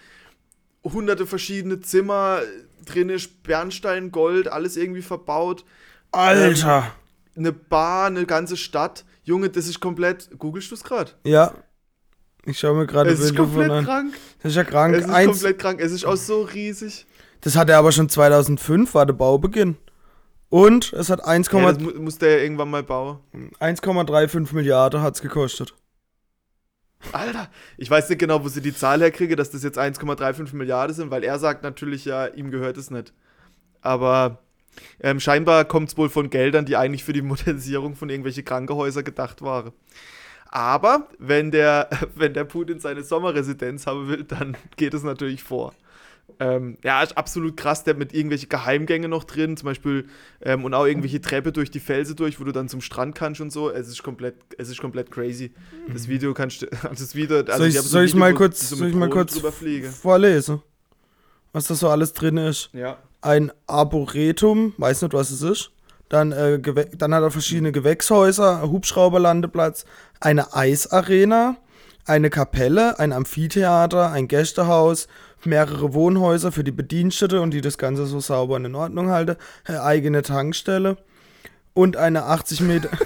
hunderte verschiedene Zimmer, drin ist Bernstein, Gold, alles irgendwie verbaut. Alter. Eine Bar, eine ganze Stadt. Junge, das ist komplett. Googlest du es gerade? Ja. Ich schaue mir gerade Es ist Bilder von komplett an. krank. Das ist ja krank. Es ist Eins, komplett krank. Es ist auch so riesig. das hat er aber schon 2005, war der Baubeginn. Und es hat 1,1 Ja, muss der ja irgendwann mal bauen. 1,35 Milliarden hat's gekostet. Alter, ich weiß nicht genau, wo sie die Zahl herkriege, dass das jetzt 1,35 Milliarden sind, weil er sagt natürlich ja, ihm gehört es nicht. Aber ähm, scheinbar kommt es wohl von Geldern, die eigentlich für die Modernisierung von irgendwelchen Krankenhäusern gedacht waren. Aber wenn der, <laughs> wenn der Putin seine Sommerresidenz haben will, dann geht es natürlich vor. Ähm, ja, ist absolut krass, der hat mit irgendwelche Geheimgänge noch drin, zum Beispiel, ähm, und auch irgendwelche Treppe durch die Felsen durch, wo du dann zum Strand kannst und so. Es ist komplett, es ist komplett crazy. Das Video kannst du, <laughs> das Video, also soll ich, so soll ich Video, mal kurz, so soll ich mal kurz vorlesen? Was da so alles drin ist. Ja. Ein Arboretum, weiß nicht, was es ist. Dann, äh, dann hat er verschiedene Gewächshäuser, Hubschrauberlandeplatz, eine Eisarena, eine Kapelle, ein Amphitheater, ein Gästehaus, mehrere Wohnhäuser für die Bedienstete und die das Ganze so sauber und in Ordnung halten, eine eigene Tankstelle und eine 80 Meter. <laughs>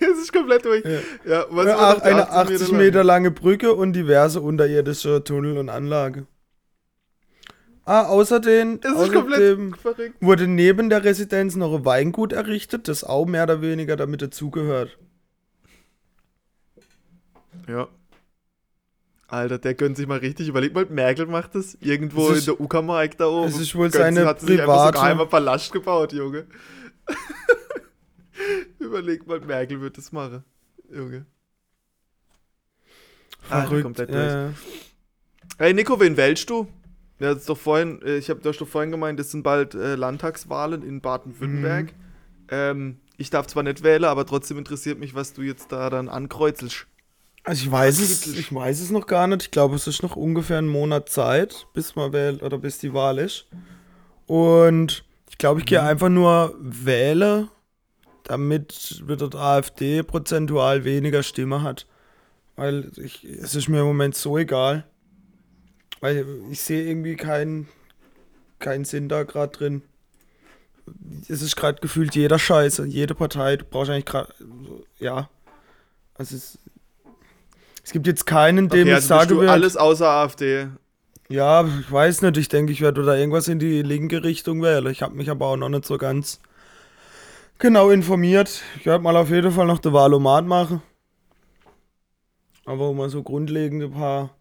Es ist komplett durch. Ja, Ja. was war Ach, noch eine 80 lang? Meter lange Brücke und diverse unterirdische Tunnel und Anlage. Ah, außerdem, außerdem wurde neben der Residenz noch ein Weingut errichtet, das auch mehr oder weniger damit dazugehört. Ja. Alter, der gönnt sich mal richtig. Überleg mal, Merkel macht das irgendwo Es ist- in der Uckermark da oben. es ist wohl Gönnt sie- seine hat sich einfach so private- geheimer Palast gebaut, Junge. <laughs> Überleg mal, Merkel wird das machen. Junge. Alter, Verrückt. komplett ja. Hey Nico, wen wählst du? Ja, das ist doch vorhin, äh, ich habe doch vorhin gemeint, es sind bald äh, Landtagswahlen in Baden-Württemberg. Mhm. Ähm, ich darf zwar nicht wählen, aber trotzdem interessiert mich, was du jetzt da dann ankreuzelst. Also ich weiß es, ich weiß es noch gar nicht. Ich glaube, es ist noch ungefähr ein Monat Zeit, bis man wählt oder bis die Wahl ist. Und ich glaube, ich gehe Mhm. einfach nur wählen, damit wird die AfD prozentual weniger Stimme hat. Weil ich, es ist mir im Moment so egal. Weil ich sehe irgendwie keinen keinen Sinn da gerade drin. Es ist gerade gefühlt jeder Scheiße, jede Partei. Du brauchst eigentlich gerade, ja. Also es, es gibt jetzt keinen, dem Okay, ich also bist sage, du wird- alles außer AfD. ja, ich weiß nicht. Ich denke, ich werde da irgendwas in die linke Richtung wählen. Ich habe mich aber auch noch nicht so ganz genau informiert. Ich werde mal auf jeden Fall noch den Wahlomat machen. Aber um mal so grundlegende paar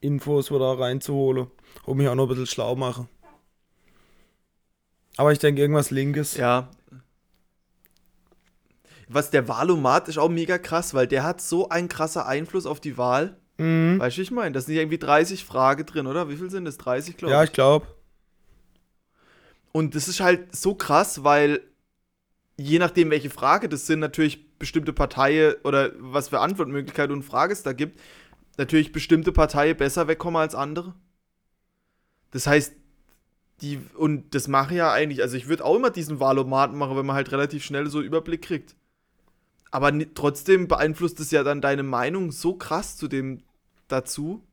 Infos wieder reinzuholen. Um mich auch noch ein bisschen schlau machen. Aber ich denke, irgendwas Linkes. Ja. Was der Wahlomat ist auch mega krass, weil der hat so einen krasser Einfluss auf die Wahl. Mhm. Weißt du, ich meine, da sind ja irgendwie 30 Fragen drin, oder? Wie viel sind das? 30, glaube Ja, ich. ich glaube. Und das ist halt so krass, weil je nachdem, welche Frage das sind, natürlich bestimmte Parteien oder was für Antwortmöglichkeiten und Fragen es da gibt, natürlich bestimmte Parteien besser wegkommen als andere. Das heißt, die, und das mache ja eigentlich, also ich würde auch immer diesen Wahlomaten machen, wenn man halt relativ schnell so Überblick kriegt. Aber trotzdem beeinflusst es ja dann deine Meinung so krass zu dem dazu.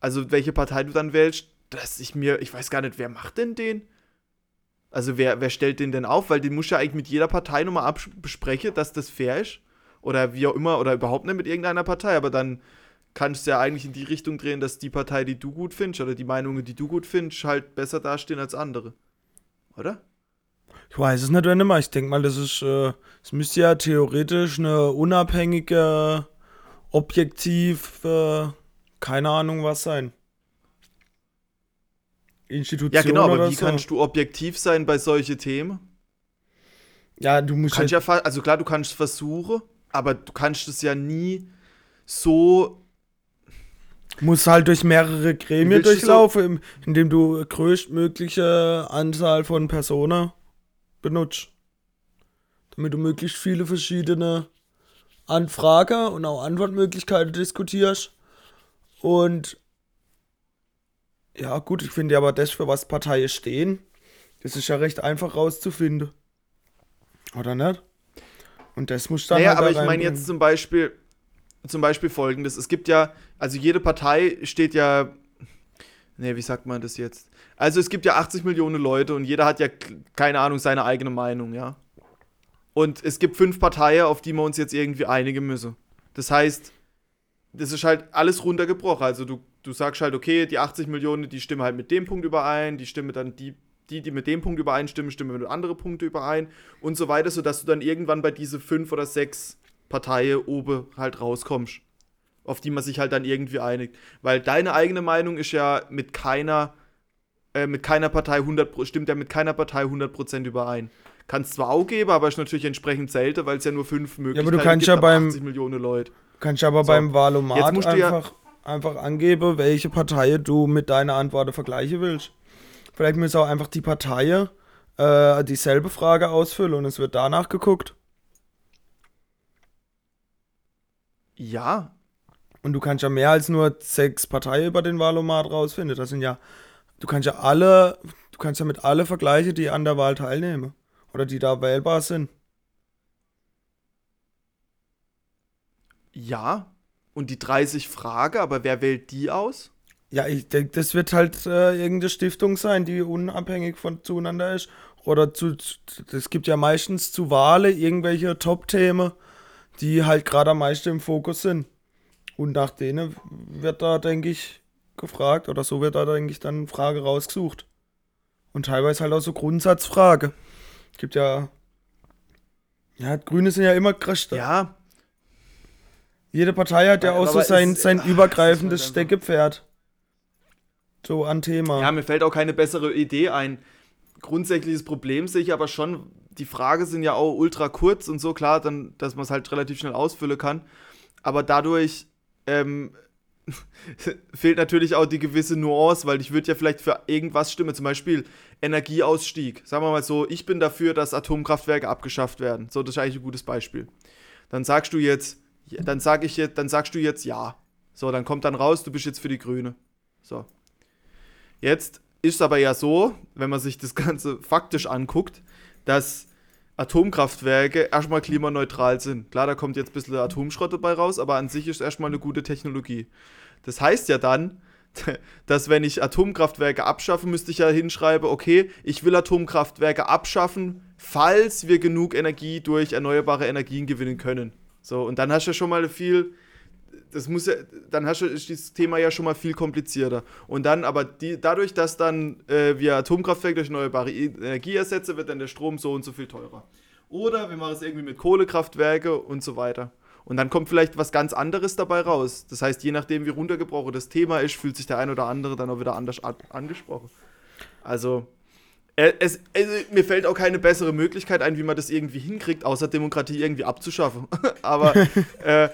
Also welche Partei du dann wählst, dass ich mir, ich weiß gar nicht, wer macht denn den? Also wer, wer stellt den denn auf? Weil den muss ja eigentlich mit jeder Partei nochmal besprechen, dass das fair ist. Oder wie auch immer, oder überhaupt nicht mit irgendeiner Partei, aber dann kannst du ja eigentlich in die Richtung drehen, dass die Partei, die du gut findest, oder die Meinungen, die du gut findest, halt besser dastehen als andere. Oder? Ich weiß es nicht, immer. Ich denke mal, das ist, äh, es müsste ja theoretisch eine unabhängige, objektiv, äh, keine Ahnung was sein. Institution. Ja, genau, aber wie so. kannst du objektiv sein bei solchen Themen? Ja, du musst. Kannst ja, also klar, du kannst versuchen, aber du kannst es ja nie so. Muss halt durch mehrere Gremien durchlaufen, indem du größtmögliche Anzahl von Personen benutzt. Damit du möglichst viele verschiedene Anfragen und auch Antwortmöglichkeiten diskutierst. Und ja, gut, ich finde aber das, für was Parteien stehen, das ist ja recht einfach rauszufinden. Oder nicht? Und das muss dann. Naja, halt aber ich meine jetzt zum Beispiel, zum Beispiel folgendes: Es gibt ja, also jede Partei steht ja. Nee, wie sagt man das jetzt? Also es gibt ja 80 Millionen Leute und jeder hat ja, keine Ahnung, seine eigene Meinung, ja. Und es gibt fünf Parteien, auf die wir uns jetzt irgendwie einigen müssen. Das heißt, das ist halt alles runtergebrochen. Also du, du sagst halt, okay, die 80 Millionen, die stimmen halt mit dem Punkt überein, die stimmen dann die, die, die mit dem Punkt übereinstimmen, stimmen mit anderen Punkten überein und so weiter, sodass du dann irgendwann bei diese fünf oder sechs Parteien oben halt rauskommst. Auf die man sich halt dann irgendwie einigt. Weil deine eigene Meinung ist ja mit keiner, äh, mit keiner Partei 100, stimmt ja mit keiner Partei 100% überein. Kann es zwar auch geben, aber ist natürlich entsprechend selten, weil es ja nur fünf Möglichkeiten ja, aber du kannst gibt, ja beim, 80 Millionen Leute. Kannst aber so, beim Wahlomat einfach, ja einfach angeben, welche Partei du mit deiner Antwort vergleichen willst. Vielleicht müssen auch einfach die Partei äh, dieselbe Frage ausfüllen und es wird danach geguckt. Ja. Und du kannst ja mehr als nur sechs Parteien über den Wahlomat rausfinden. Das sind ja, du kannst ja alle, du kannst ja mit alle vergleichen, die an der Wahl teilnehmen. Oder die da wählbar sind. Ja. Und die 30 Frage, aber wer wählt die aus? Ja, ich denke, das wird halt äh, irgendeine Stiftung sein, die unabhängig von zueinander ist. Oder zu, es gibt ja meistens zu Wahlen irgendwelche Top-Themen, die halt gerade am meisten im Fokus sind. Und nach denen wird da, denke ich, gefragt, oder so wird da, denke ich, dann Frage rausgesucht. Und teilweise halt auch so Grundsatzfrage. Es gibt ja. Ja, Grüne sind ja immer Christen. Ja, jede Partei hat ja auch so sein, ist, sein ach, übergreifendes Steckepferd. So an Thema. Ja, mir fällt auch keine bessere Idee ein. Grundsätzliches Problem sehe ich aber schon, die Fragen sind ja auch ultra kurz und so, klar, dann, dass man es halt relativ schnell ausfüllen kann. Aber dadurch ähm, <laughs> fehlt natürlich auch die gewisse Nuance, weil ich würde ja vielleicht für irgendwas stimmen, zum Beispiel Energieausstieg. Sagen wir mal so, ich bin dafür, dass Atomkraftwerke abgeschafft werden. So, das ist eigentlich ein gutes Beispiel. Dann sagst du jetzt, dann sag ich jetzt, dann sagst du jetzt ja. So, dann kommt dann raus, du bist jetzt für die Grüne. So. Jetzt ist es aber ja so, wenn man sich das Ganze faktisch anguckt, dass Atomkraftwerke erstmal klimaneutral sind. Klar, da kommt jetzt ein bisschen Atomschrott dabei raus, aber an sich ist erstmal eine gute Technologie. Das heißt ja dann, <laughs> dass wenn ich Atomkraftwerke abschaffe, müsste ich ja hinschreiben, okay, ich will Atomkraftwerke abschaffen, falls wir genug Energie durch erneuerbare Energien gewinnen können. So, und dann hast du ja schon mal viel, das muss ja, dann hast du ist dieses Thema ja schon mal viel komplizierter. Und dann aber die, dadurch, dass dann äh, wir Atomkraftwerke durch erneuerbare Energie ersetzen, wird dann der Strom so und so viel teurer. Oder wir machen es irgendwie mit Kohlekraftwerke und so weiter. Und dann kommt vielleicht was ganz anderes dabei raus. Das heißt, je nachdem, wie runtergebrochen das Thema ist, fühlt sich der ein oder andere dann auch wieder anders angesprochen. Also, äh, es, es, mir fällt auch keine bessere Möglichkeit ein, wie man das irgendwie hinkriegt, außer Demokratie irgendwie abzuschaffen. <laughs> Aber äh,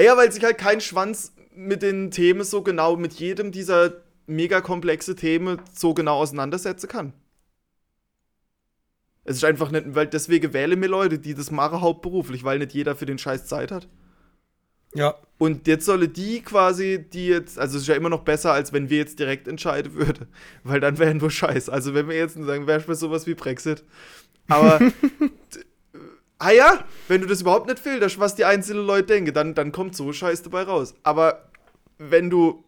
ja, weil sich halt kein Schwanz mit den Themen so genau, mit jedem dieser mega komplexe Themen so genau auseinandersetzen kann. Es ist einfach nicht, weil deswegen wähle mir Leute, die das machen hauptberuflich, weil nicht jeder für den Scheiß Zeit hat. Ja. Und jetzt solle die quasi, die jetzt, also es ist ja immer noch besser, als wenn wir jetzt direkt entscheiden würden, <laughs> weil dann wären wir scheiß. Also wenn wir jetzt sagen, wäre es sowas wie Brexit. Aber, <laughs> ah ja, wenn du das überhaupt nicht filterst, was die einzelnen Leute denken, dann, dann kommt so Scheiß dabei raus. Aber wenn du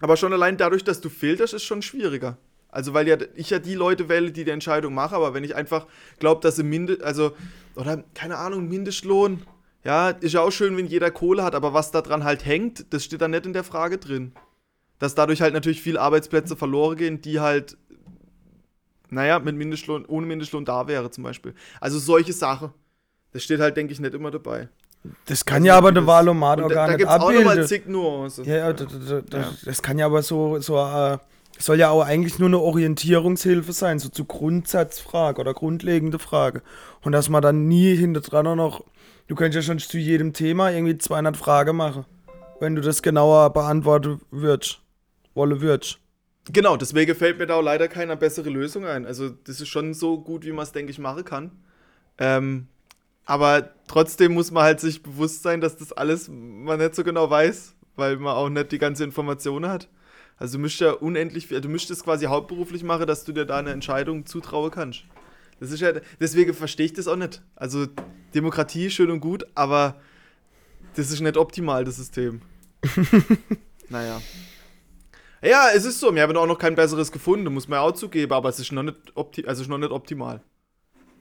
Aber schon allein dadurch, dass du filterst, ist schon schwieriger. Also, weil ja ich ja die Leute wähle, die die Entscheidung machen, aber wenn ich einfach glaube, dass im Mindest, also, oder keine Ahnung, Mindestlohn, ja, ist ja auch schön, wenn jeder Kohle hat, aber was daran halt hängt, das steht da nicht in der Frage drin. Dass dadurch halt natürlich viele Arbeitsplätze verloren gehen, die halt, naja, mit Mindestlohn, ohne Mindestlohn da wäre zum Beispiel. Also solche Sachen. Das steht halt, denke ich, nicht immer dabei. Das kann ja aber der Wahlomat auch Und da, gar da nicht gibt es auch nochmal abbilden. zig Nuancen. Ja, ja, da, da, da, Ja. das kann ja aber so, so äh, soll ja auch eigentlich nur eine Orientierungshilfe sein, so zu Grundsatzfrage oder grundlegende Frage. Und dass man dann nie hinter dran noch, du könntest ja schon zu jedem Thema irgendwie 200 Fragen machen, wenn du das genauer beantworten würdest, wolle würdest. Genau, deswegen fällt mir da auch leider keine bessere Lösung ein. Also, das ist schon so gut, wie man es, denke ich, machen kann. Ähm, aber trotzdem muss man halt sich bewusst sein, dass das alles man nicht so genau weiß, weil man auch nicht die ganze Information hat. Also, du müsst ja unendlich viel, du müsstest quasi hauptberuflich machen, dass du dir da eine Entscheidung zutrauen kannst. Das ist ja, deswegen verstehe ich das auch nicht. Also, Demokratie schön und gut, aber das ist nicht optimal, das System. <laughs> naja. Ja, es ist so. Wir haben auch noch kein besseres gefunden, muss man ja auch zugeben, aber es ist noch nicht, opti also ist noch nicht optimal.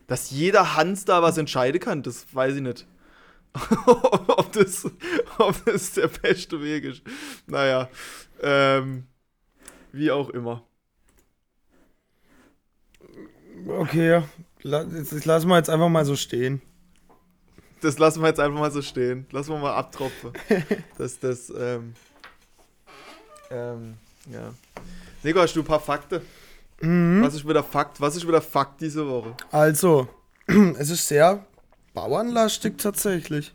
Dass jeder Hans da was entscheiden kann, das weiß ich nicht. <laughs> ob, das, ob das der beste Weg ist. Naja, ähm, wie auch immer. Okay, das lassen wir jetzt einfach mal so stehen. Das lassen wir jetzt einfach mal so stehen. Lassen wir mal abtropfen. <laughs> dass das, ähm, ähm, ja. Nico, hast du ein paar Fakten? Was ist wieder Fakt? Was ist wieder Fakt diese Woche? Also, <clears throat> es ist sehr bauernlastig tatsächlich.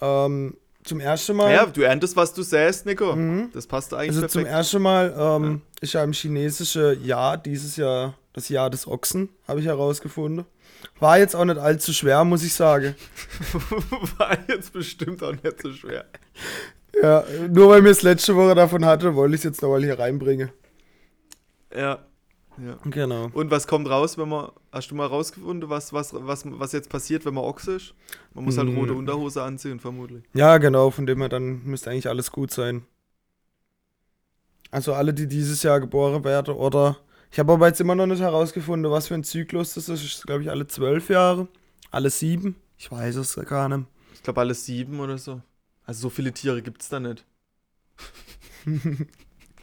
Ähm, zum ersten Mal. Ja, du erntest, was du säst, Nico. Das passt eigentlich Also zum perfekt. ersten Mal ähm, ist ja im chinesischen Jahr dieses Jahr das Jahr des Ochsen, habe ich herausgefunden. War jetzt auch nicht allzu schwer, muss ich sagen. <laughs> War jetzt bestimmt auch nicht so schwer. <laughs> Ja, nur weil mir es letzte Woche davon hatte, wollte ich es jetzt nochmal hier reinbringen. Ja. ja. Genau. Und was kommt raus, wenn man. Hast du mal rausgefunden, was, was, was, was jetzt passiert, wenn man Ochse ist? Man muss halt Mm. rote Unterhose anziehen, vermutlich. Ja, genau, von dem her dann müsste eigentlich alles gut sein. Also alle, die dieses Jahr geboren werden, oder. Ich habe aber jetzt immer noch nicht herausgefunden, was für ein Zyklus das ist. Ich glaube ich alle zwölf Jahre. Alle sieben. Ich weiß es gar nicht. Ich glaube, alles sieben oder so. Also so viele Tiere gibt es da nicht. <laughs>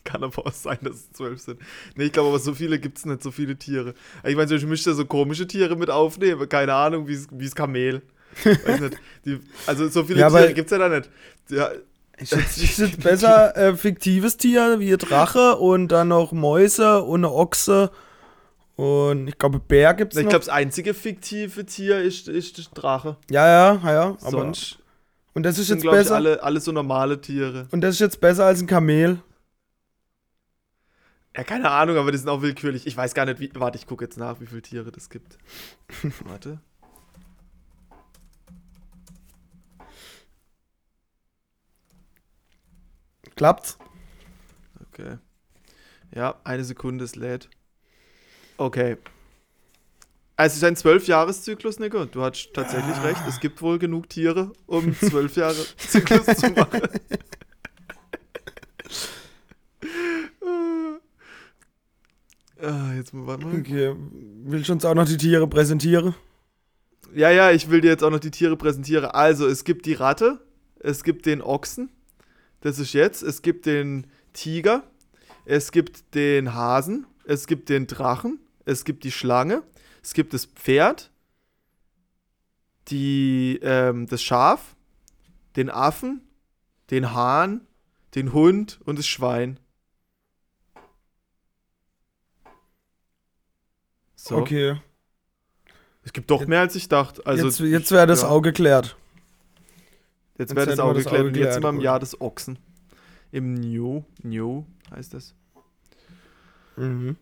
Kann aber auch sein, dass es zwölf sind. Nee, ich glaube aber so viele gibt es nicht, so viele Tiere. Ich meine, ich müsste so komische Tiere mit aufnehmen. Keine Ahnung, wie das Kamel. Weiß nicht. Die, also so viele Ja, Tiere gibt es ja da nicht. Ja, Ich schätze besser äh, fiktives Tier wie ein Drache und dann noch Mäuse und eine Ochse. Und ich glaube, Bär gibt es ich noch. glaube, das einzige fiktive Tier ist, ist Drache. ja, ja, ja, ja. Aber, Sonst und das ist sind, jetzt ich, besser. alle, alle so normale Tiere. Und das ist jetzt besser als ein Kamel. Ja, keine Ahnung, aber die sind auch willkürlich. Ich weiß gar nicht, wie. Warte, ich gucke jetzt nach, wie viele Tiere das gibt. <laughs> Warte. Klappt's? Okay. Ja, eine Sekunde, es lädt. Okay. Also es ist ein Zwölf-Jahres-Zyklus, Nico. Du hast tatsächlich recht. Es gibt wohl genug Tiere, um <laughs> zwölf Jahre Zyklus zu machen. ah, jetzt mal, warte mal. Okay. Willst du uns auch noch die Tiere präsentieren? Ja, ja, ich will dir jetzt auch noch die Tiere präsentieren. Also, es gibt die Ratte, es gibt den Ochsen, das ist jetzt, es gibt den Tiger, es gibt den Hasen, es gibt den Drachen, es gibt die Schlange, es gibt das Pferd, die, ähm, das Schaf, den Affen, den Hahn, den Hund und das Schwein. So. Okay. Es gibt doch mehr als ich dachte. Also, jetzt jetzt wäre das ja. auch geklärt. Jetzt Jetzt wird das das geklärt. Und jetzt sind wir im Jahr des Ochsen. Im New. New heißt das. Mhm.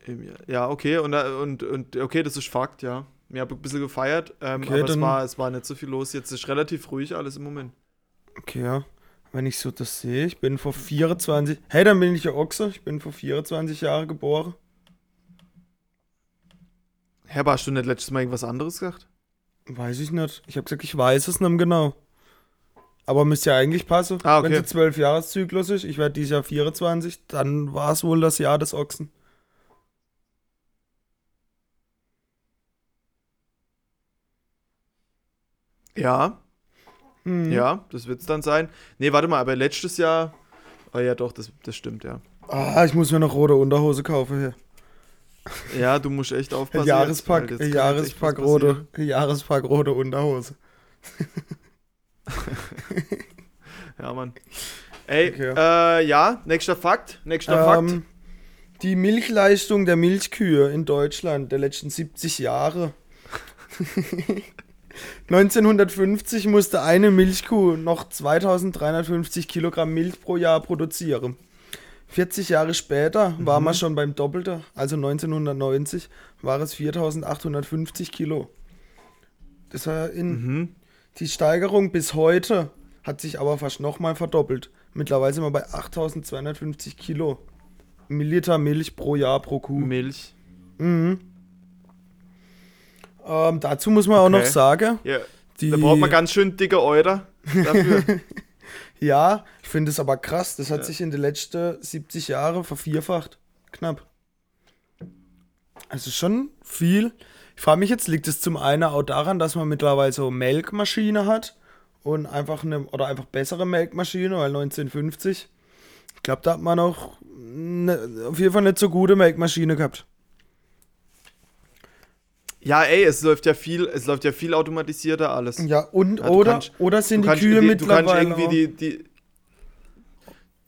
Ja, okay. Und, äh, und, und okay, das ist Fakt, ja. Ich habe ein bisschen gefeiert, ähm, Okay, aber es war, es war nicht so viel los. Jetzt ist relativ ruhig alles im Moment. Okay, ja. Wenn ich so das sehe, ich bin vor 24. Hey, dann bin ich ja Ochse. Ich bin vor 24 Jahren geboren. Herr, hast du nicht letztes Mal irgendwas anderes gesagt? Weiß ich nicht. Ich habe gesagt, ich weiß es nicht genau. Aber müsste ja eigentlich passen. Ah, okay. Wenn es 12 Jahreszyklus ist, ich werde dieses Jahr 24, dann war es wohl das Jahr des Ochsen. Ja, Mhm. ja, das wird's dann sein. Nee, warte mal, aber letztes Jahr. Oh ja, doch, das, das stimmt, ja. Ah, ich muss mir noch rote Unterhose kaufen hier. Ja, du musst echt aufpassen. Jahrespack, jetzt, jetzt Jahrespack rote, Jahrespack rote Unterhose. <laughs> Ja, Mann. Ey, Okay. äh, ja, nächster Fakt. Nächster Fakt. Ähm, die Milchleistung der Milchkühe in Deutschland der letzten 70 Jahre. <laughs> 1950 musste eine Milchkuh noch 2350 Kilogramm Milch pro Jahr produzieren. 40 Jahre später war man schon beim Doppelten, also 1990 war es 4850 Kilo. Das war in Mhm. die Steigerung bis heute hat sich aber fast nochmal verdoppelt. Mittlerweile sind wir bei 8250 Kilo Milliliter Milch pro Jahr pro Kuh. Milch. Mhm. Ähm, dazu muss man auch noch Okay. sagen, Ja, die, da braucht man ganz schön dicke Euter dafür. <laughs> ja, ich finde es aber krass, das hat Ja. sich in den letzten 70 Jahren vervierfacht. Knapp. Also schon viel. Ich frage mich jetzt, liegt es zum einen auch daran, dass man mittlerweile so Melkmaschine hat und einfach eine, oder einfach bessere Melkmaschine, weil 1950, ich glaube, da hat man auch ne, auf jeden Fall nicht so gute Melkmaschine gehabt. Ja, ey, es läuft ja viel, es läuft ja viel automatisierter alles. Ja, und Ja, du oder, kannst- oder sind Du die Kühe die, du mittlerweile kannst irgendwie die, die,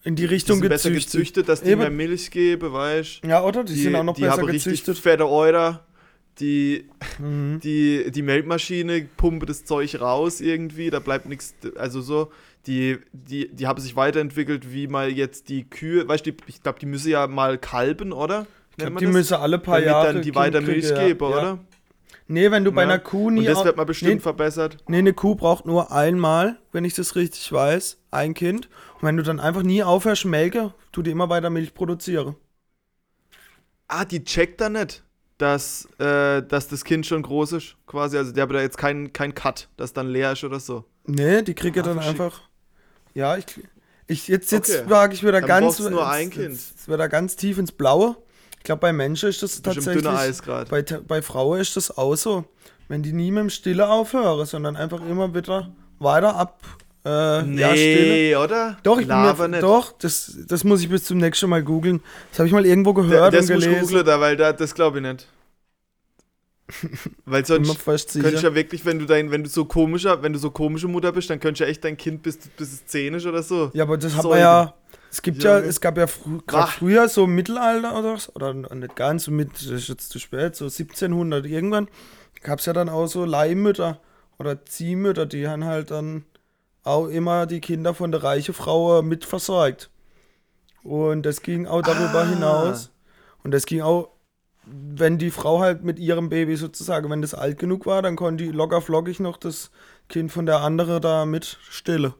in die die Richtung sind besser gezüchtet. gezüchtet, dass die Eben. mehr Milch geben, weißt Ja, oder? Die, Die, sind auch noch die besser haben richtig gezüchtet. fette Euter. Die, Mhm. die, die Melkmaschine pumpe das Zeug raus irgendwie, da bleibt nichts, also so, die, die, die haben sich weiterentwickelt, wie mal jetzt die Kühe, weißt du, die- ich glaube, die müssen ja mal kalben, oder? Man die das? müssen alle paar Damit Jahre dann die weiter Milch ja. geben, ja. oder? Nee, wenn du bei Ja. einer Kuh nie. Und das wird mal bestimmt nee, verbessert. nee, eine Kuh braucht nur einmal, wenn ich das richtig weiß, ein Kind. Und wenn du dann einfach nie aufhörst, melke, tu die immer weiter Milch produzieren. Ah, die checkt da nicht, dass, äh, dass das Kind schon groß ist, quasi. Also, die haben da jetzt keinen kein Cut, das dann leer ist oder so. Nee, die kriege Ah, dann verschickt. einfach. Ja, ich. ich jetzt jetzt Okay. wage ich wieder Dann ganz. nur ein jetzt- Kind. Jetzt wird da ganz tief ins Blaue. Ich glaube, bei Menschen ist das Bestimmt tatsächlich. dünner Eis gerade. Bei, bei Frauen ist das auch so. Wenn die nie mit dem Stille aufhören, sondern einfach immer wieder weiter ab. Äh, Nee, ja, Stille. oder? Doch, ich bin Lava mir, nicht. doch das, das muss ich bis zum nächsten Mal googeln. Das habe ich mal irgendwo gehört das und muss ich gelesen. googeln, da, weil da, das glaube ich nicht. <laughs> weil sonst könntest ja wirklich, wenn du dein, wenn du so komischer, wenn du so komische Mutter bist, dann könntest du ja echt dein Kind bis, bis es 10 ist oder so. Ja, aber das hat man Säugen. ja. Es gibt ja, Ja, es gab ja frü gerade früher so im Mittelalter oder so, oder nicht ganz, so mit, das ist jetzt zu spät, so 1700 irgendwann, gab es ja dann auch so Leihmütter oder Ziehmütter, die haben halt dann auch immer die Kinder von der reichen Frau äh, mitversorgt. Und das ging auch darüber Ah. hinaus. Und das ging auch, wenn die Frau halt mit ihrem Baby sozusagen, wenn das alt genug war, dann konnte die locker flockig noch das Kind von der anderen da mit stille.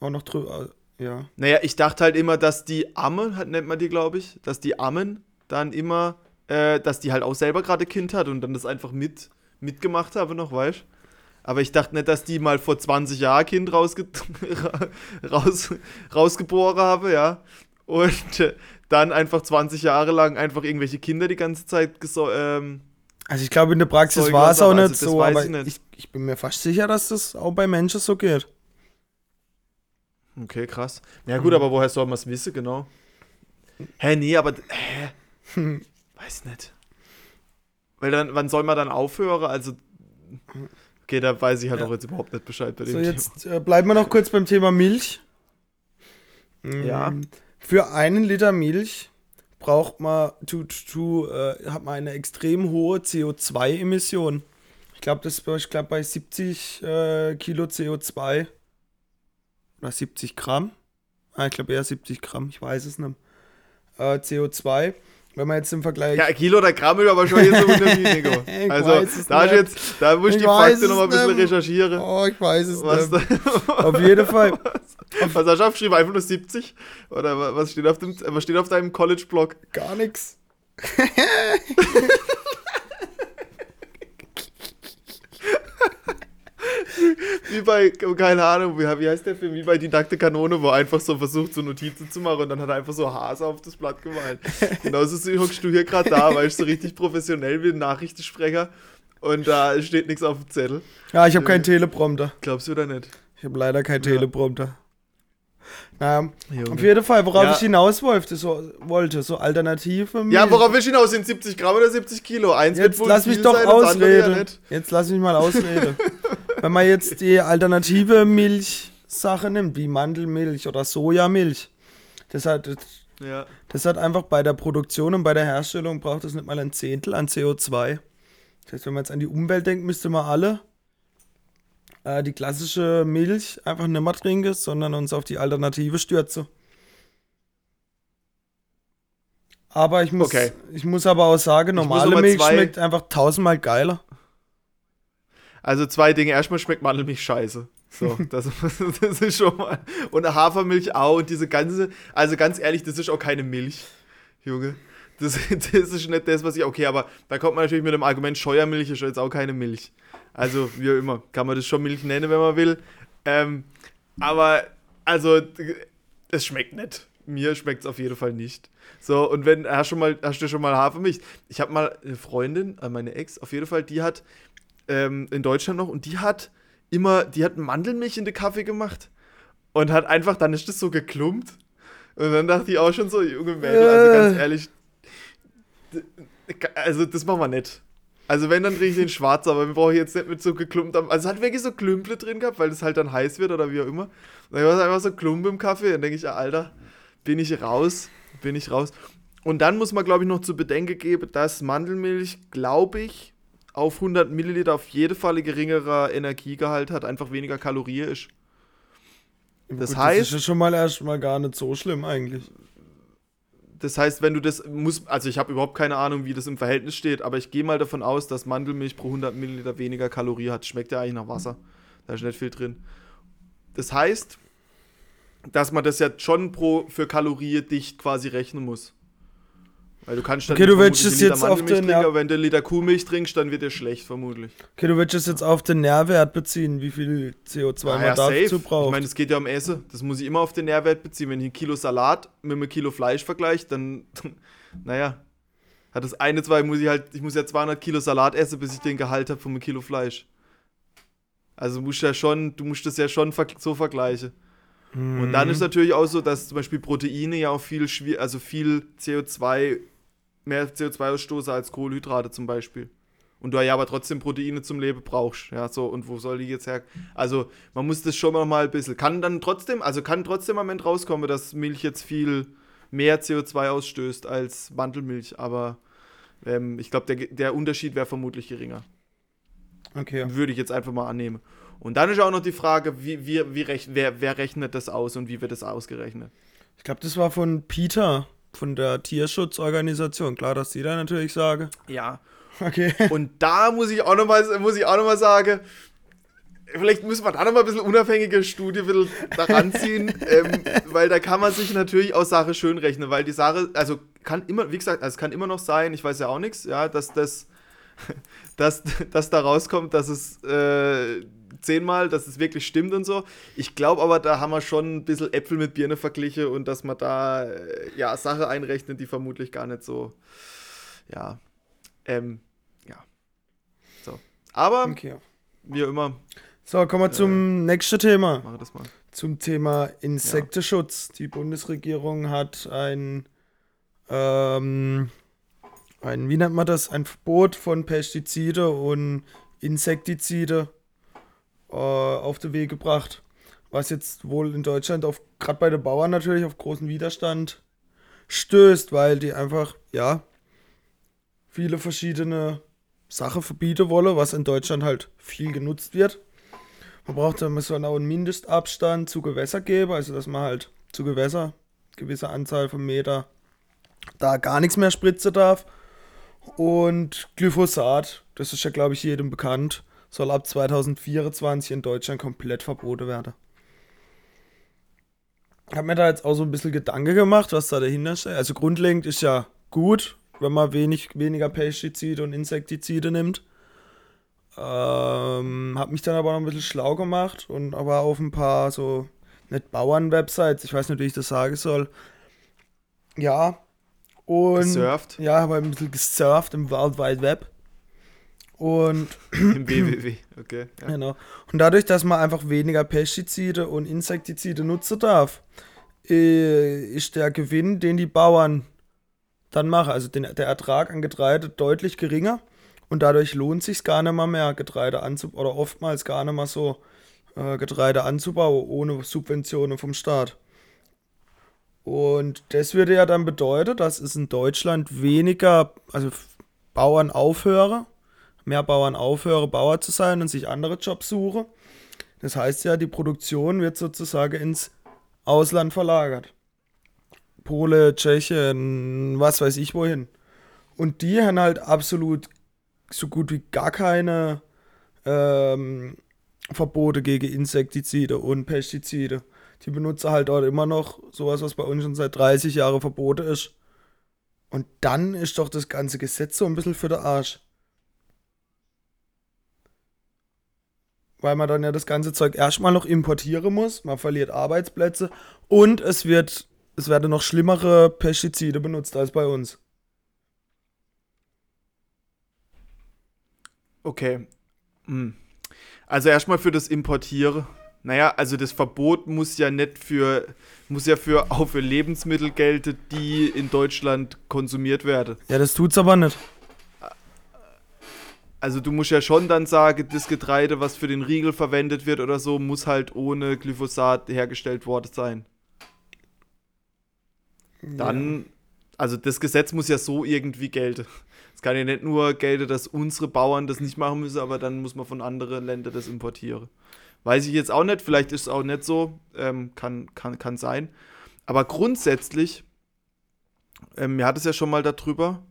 Auch noch drüber, ja. Naja, ich dachte halt immer, dass die Amme, hat- nennt man die, glaube ich, dass die Ammen dann immer, äh, dass die halt auch selber gerade Kind hat und dann das einfach mit, mitgemacht habe noch, weißt Aber ich dachte nicht, dass die mal vor 20 Jahren Kind rausge <laughs> raus, rausgeboren habe, ja. Und äh, dann einfach 20 Jahre lang einfach irgendwelche Kinder die ganze Zeit geso ähm, Also ich glaube, in der Praxis war es auch nicht also so, weiß aber ich nicht. ich, ich bin mir fast sicher, dass das auch bei Menschen so geht. Okay, krass. Ja gut, aber woher soll man es wissen, genau? Hä, nee, aber hä? <laughs> Weiß nicht. Weil dann, wann soll man dann aufhören? Also, okay, da weiß ich halt Ja. auch jetzt überhaupt nicht Bescheid bei dem So, Thema. jetzt äh, bleiben wir noch kurz beim Thema Milch. Mm, Ja. Für einen Liter Milch braucht man, tu, tu, äh, hat man eine extrem hohe CO2-Emission. Ich glaube, das ist bei- ich glaub, bei 70 äh, Kilo CO2 oder 70 Gramm. Ah, ich glaube eher 70 Gramm, ich weiß es nicht. Äh, CO2. Wenn man jetzt im Vergleich. Ja, Kilo oder Gramm ist aber schon hier so Nico. <laughs> Also, da, ist jetzt, da muss ich die Fakten nochmal ein bisschen recherchieren. oh, ich weiß es Was, nicht. <laughs> Auf jeden Fall. <laughs> was hast du aufgeschrieben? Einfach nur 70? Oder wa- was steht auf, dem, was steht auf deinem College-Blog? Gar nichts. Wie bei, keine Ahnung, wie, wie heißt der Film? Wie bei Die nackte Kanone, wo er einfach so versucht, so Notizen zu machen und dann hat er einfach so Hase auf das Blatt gemalt. <laughs> Genauso so hockst du hier gerade da, weil ich so richtig professionell bin, Nachrichtensprecher und da steht nichts auf dem Zettel. Ja, ich habe keinen Teleprompter. Glaubst du oder nicht? Ich habe leider keinen Ja. Teleprompter. Naja, Junge. auf jeden Fall, worauf Ja. ich hinaus wollte, so, wollte, so alternative Ja, Milch. worauf will ich hinaus? Sind 70 Gramm oder 70 Kilo? Eins Jetzt lass mich doch ja ausreden. Jetzt lass mich mal ausreden. <laughs> Wenn man jetzt die alternative Milchsache nimmt, wie Mandelmilch oder Sojamilch, das hat, Ja. das hat einfach bei der Produktion und bei der Herstellung braucht es nicht mal ein Zehntel an CO2. Das heißt, wenn man jetzt an die Umwelt denkt, müsste man alle äh, die klassische Milch einfach nicht mehr trinken, sondern uns auf die Alternative stürzen. Aber ich muss, Okay. ich muss aber auch sagen, normale Milch schmeckt einfach tausendmal geiler. Also zwei Dinge. Erstmal schmeckt Mandelmilch scheiße. So, <laughs> das, das ist schon mal. Und Hafermilch auch. Und diese ganze. Also ganz ehrlich, das ist auch keine Milch, Junge. Das, das ist nicht das, was ich. Okay, aber da kommt man natürlich mit dem Argument, Scheuermilch ist jetzt auch keine Milch. Also, wie auch immer. Kann man das schon Milch nennen, wenn man will. Ähm, aber, also, es schmeckt nicht. Mir schmeckt es auf jeden Fall nicht. So, und wenn, hast, schon mal, hast du schon mal Hafermilch? Ich habe mal eine Freundin, äh, meine Ex, auf jeden Fall, die hat ähm, in Deutschland noch und die hat immer, die hat Mandelmilch in den Kaffee gemacht und hat einfach, dann ist das so geklumpt. Und dann dachte ich auch schon so, junge Mädel, also ganz Äh. ehrlich, d- also das machen wir nicht. Also wenn, dann trinke ich den schwarz, aber wir brauchen jetzt nicht mit so geklumptem, also es hat wirklich so Klümple drin gehabt, weil es halt dann heiß wird oder wie auch immer. Und dann war es einfach so Klump im Kaffee, dann denke ich, ja, Alter, bin ich raus, bin ich raus. Und dann muss man, glaube ich, noch zu bedenken geben, dass Mandelmilch, glaube ich, auf 100 Milliliter auf jeden Fall geringerer Energiegehalt hat, einfach weniger Kalorien ist. Das Gut, heißt- Das ist ja schon mal erstmal gar nicht so schlimm eigentlich. Das heißt, wenn du das muss, also ich habe überhaupt keine Ahnung, wie das im Verhältnis steht, aber ich gehe mal davon aus, dass Mandelmilch pro 100 Milliliter weniger Kalorien hat. Schmeckt ja eigentlich nach Wasser. Da ist nicht viel drin. Das heißt, dass man das ja schon pro für Kalorien dicht quasi rechnen muss. Weil du kannst dann Okay, du willst es jetzt auf den- trinken, aber wenn du einen Liter Kuhmilch trinkst, dann wird dir schlecht, vermutlich. Okay, du willst es jetzt auf den Nährwert beziehen, wie viel CO2 Ah man ja, dazu braucht. Ich meine, es geht ja um Essen. Das muss ich immer auf den Nährwert beziehen. Wenn ich ein Kilo Salat mit einem Kilo Fleisch vergleiche, dann, <laughs> naja, hat das eine, zwei, muss ich halt, ich muss ja 200 Kilo Salat essen, bis ich den Gehalt habe von einem Kilo Fleisch. Also musst du ja schon, du musst das ja schon so vergleichen. Und dann Mhm. ist natürlich auch so, dass zum Beispiel Proteine ja auch viel also viel CO2, mehr CO2 ausstoßen als Kohlenhydrate zum Beispiel. Und du ja aber trotzdem Proteine zum Leben brauchst. Ja, so, und wo soll die jetzt her? Also, man muss das schon mal ein bisschen. Kann dann trotzdem, also kann trotzdem am Ende rauskommen, dass Milch jetzt viel mehr CO2 ausstößt als Mandelmilch, aber ähm, ich glaube, der, der Unterschied wäre vermutlich geringer. Okay. Würde ich jetzt einfach mal annehmen. Und dann ist auch noch die Frage, wie, wie, wie rech wer, wer rechnet das aus und wie wird das ausgerechnet? Ich glaube, das war von Peter, von der Tierschutzorganisation. Klar, dass die da natürlich sage. Ja. Okay. Und da muss ich auch noch mal, muss ich auch noch mal sagen, vielleicht müssen wir da noch mal ein bisschen unabhängige Studie bisschen daran ziehen, <laughs> ähm, weil da kann man sich natürlich auch Sache schön rechnen, weil die Sache, also kann immer, wie gesagt, also es kann immer noch sein, ich weiß ja auch nichts, ja, dass das, <laughs> dass, dass da rauskommt, dass es äh, zehnmal, dass es wirklich stimmt und so. Ich glaube aber, da haben wir schon ein bisschen Äpfel mit Birne verglichen und dass man da äh, ja Sache einrechnet, die vermutlich gar nicht so, ja, ähm, ja. So. Aber, okay. wie immer, So, kommen wir zum nächsten Thema. mache das mal. Zum Thema Insektenschutz. Die Bundesregierung hat ein, ähm, ein, wie nennt man das, ein Verbot von Pestizide und Insektizide äh, auf den Weg gebracht. Was jetzt wohl in Deutschland auf, gerade bei den Bauern natürlich, auf großen Widerstand stößt, weil die einfach, ja, viele verschiedene Sachen verbieten wollen, was in Deutschland halt viel genutzt wird. Man braucht dann so auch einen Mindestabstand zu Gewässer geben, also dass man halt zu Gewässer gewisse Anzahl von Meter da gar nichts mehr spritzen darf. Und Glyphosat, das ist ja glaube ich jedem bekannt, soll ab 2024 in Deutschland komplett verboten werden. Ich habe mir da jetzt auch so ein bisschen Gedanke gemacht, was da dahinter steht. Also grundlegend ist ja gut, wenn man wenig, weniger Pestizide und Insektizide nimmt. Ähm, hab mich dann aber noch ein bisschen schlau gemacht und aber auf ein paar so, nicht Bauern-Websites, ich weiß nicht, wie ich das sagen soll. Ja. Und. Gesurft. Ja, aber ein bisschen gesurft im World Wide Web. Und. Im <clears throat> WWW, okay. Ja. Genau. Und dadurch, dass man einfach weniger Pestizide und Insektizide nutzen darf, äh, ist der Gewinn, den die Bauern dann machen, also den, der Ertrag an Getreide deutlich geringer und dadurch lohnt sich gar nicht mal mehr Getreide anzubauen oder oftmals gar nicht mal so äh, Getreide anzubauen ohne Subventionen vom Staat. Und das würde ja dann bedeuten, dass es in Deutschland weniger, also Bauern aufhören, mehr Bauern aufhören, Bauer zu sein und sich andere Jobs suchen. Das heißt ja, die Produktion wird sozusagen ins Ausland verlagert. Pole, Tschechien, was weiß ich wohin. Und die haben halt absolut so gut wie gar keine ähm, Verbote gegen Insektizide und Pestizide. Die benutzen halt dort immer noch sowas, was bei uns schon seit 30 Jahren verboten ist. Und dann ist doch das ganze Gesetz so ein bisschen für den Arsch. Weil man dann ja das ganze Zeug erstmal noch importieren muss, man verliert Arbeitsplätze und es wird, es werden noch schlimmere Pestizide benutzt als bei uns. Okay. Hm. Also erstmal für das Importieren. Naja, also das Verbot muss ja nicht für, muss ja für auch für Lebensmittel gelten, die in Deutschland konsumiert werden. Ja, das tut's aber nicht. Also du musst ja schon dann sagen, das Getreide, was für den Riegel verwendet wird oder so, muss halt ohne Glyphosat hergestellt worden sein. Dann, also das Gesetz muss ja so irgendwie gelten. Es kann ja nicht nur gelten, dass unsere Bauern das nicht machen müssen, aber dann muss man von anderen Ländern das importieren. Weiß ich jetzt auch nicht, vielleicht ist es auch nicht so, ähm, kann, kann, kann sein. Aber grundsätzlich, ähm, wir hatten es ja schon mal darüber,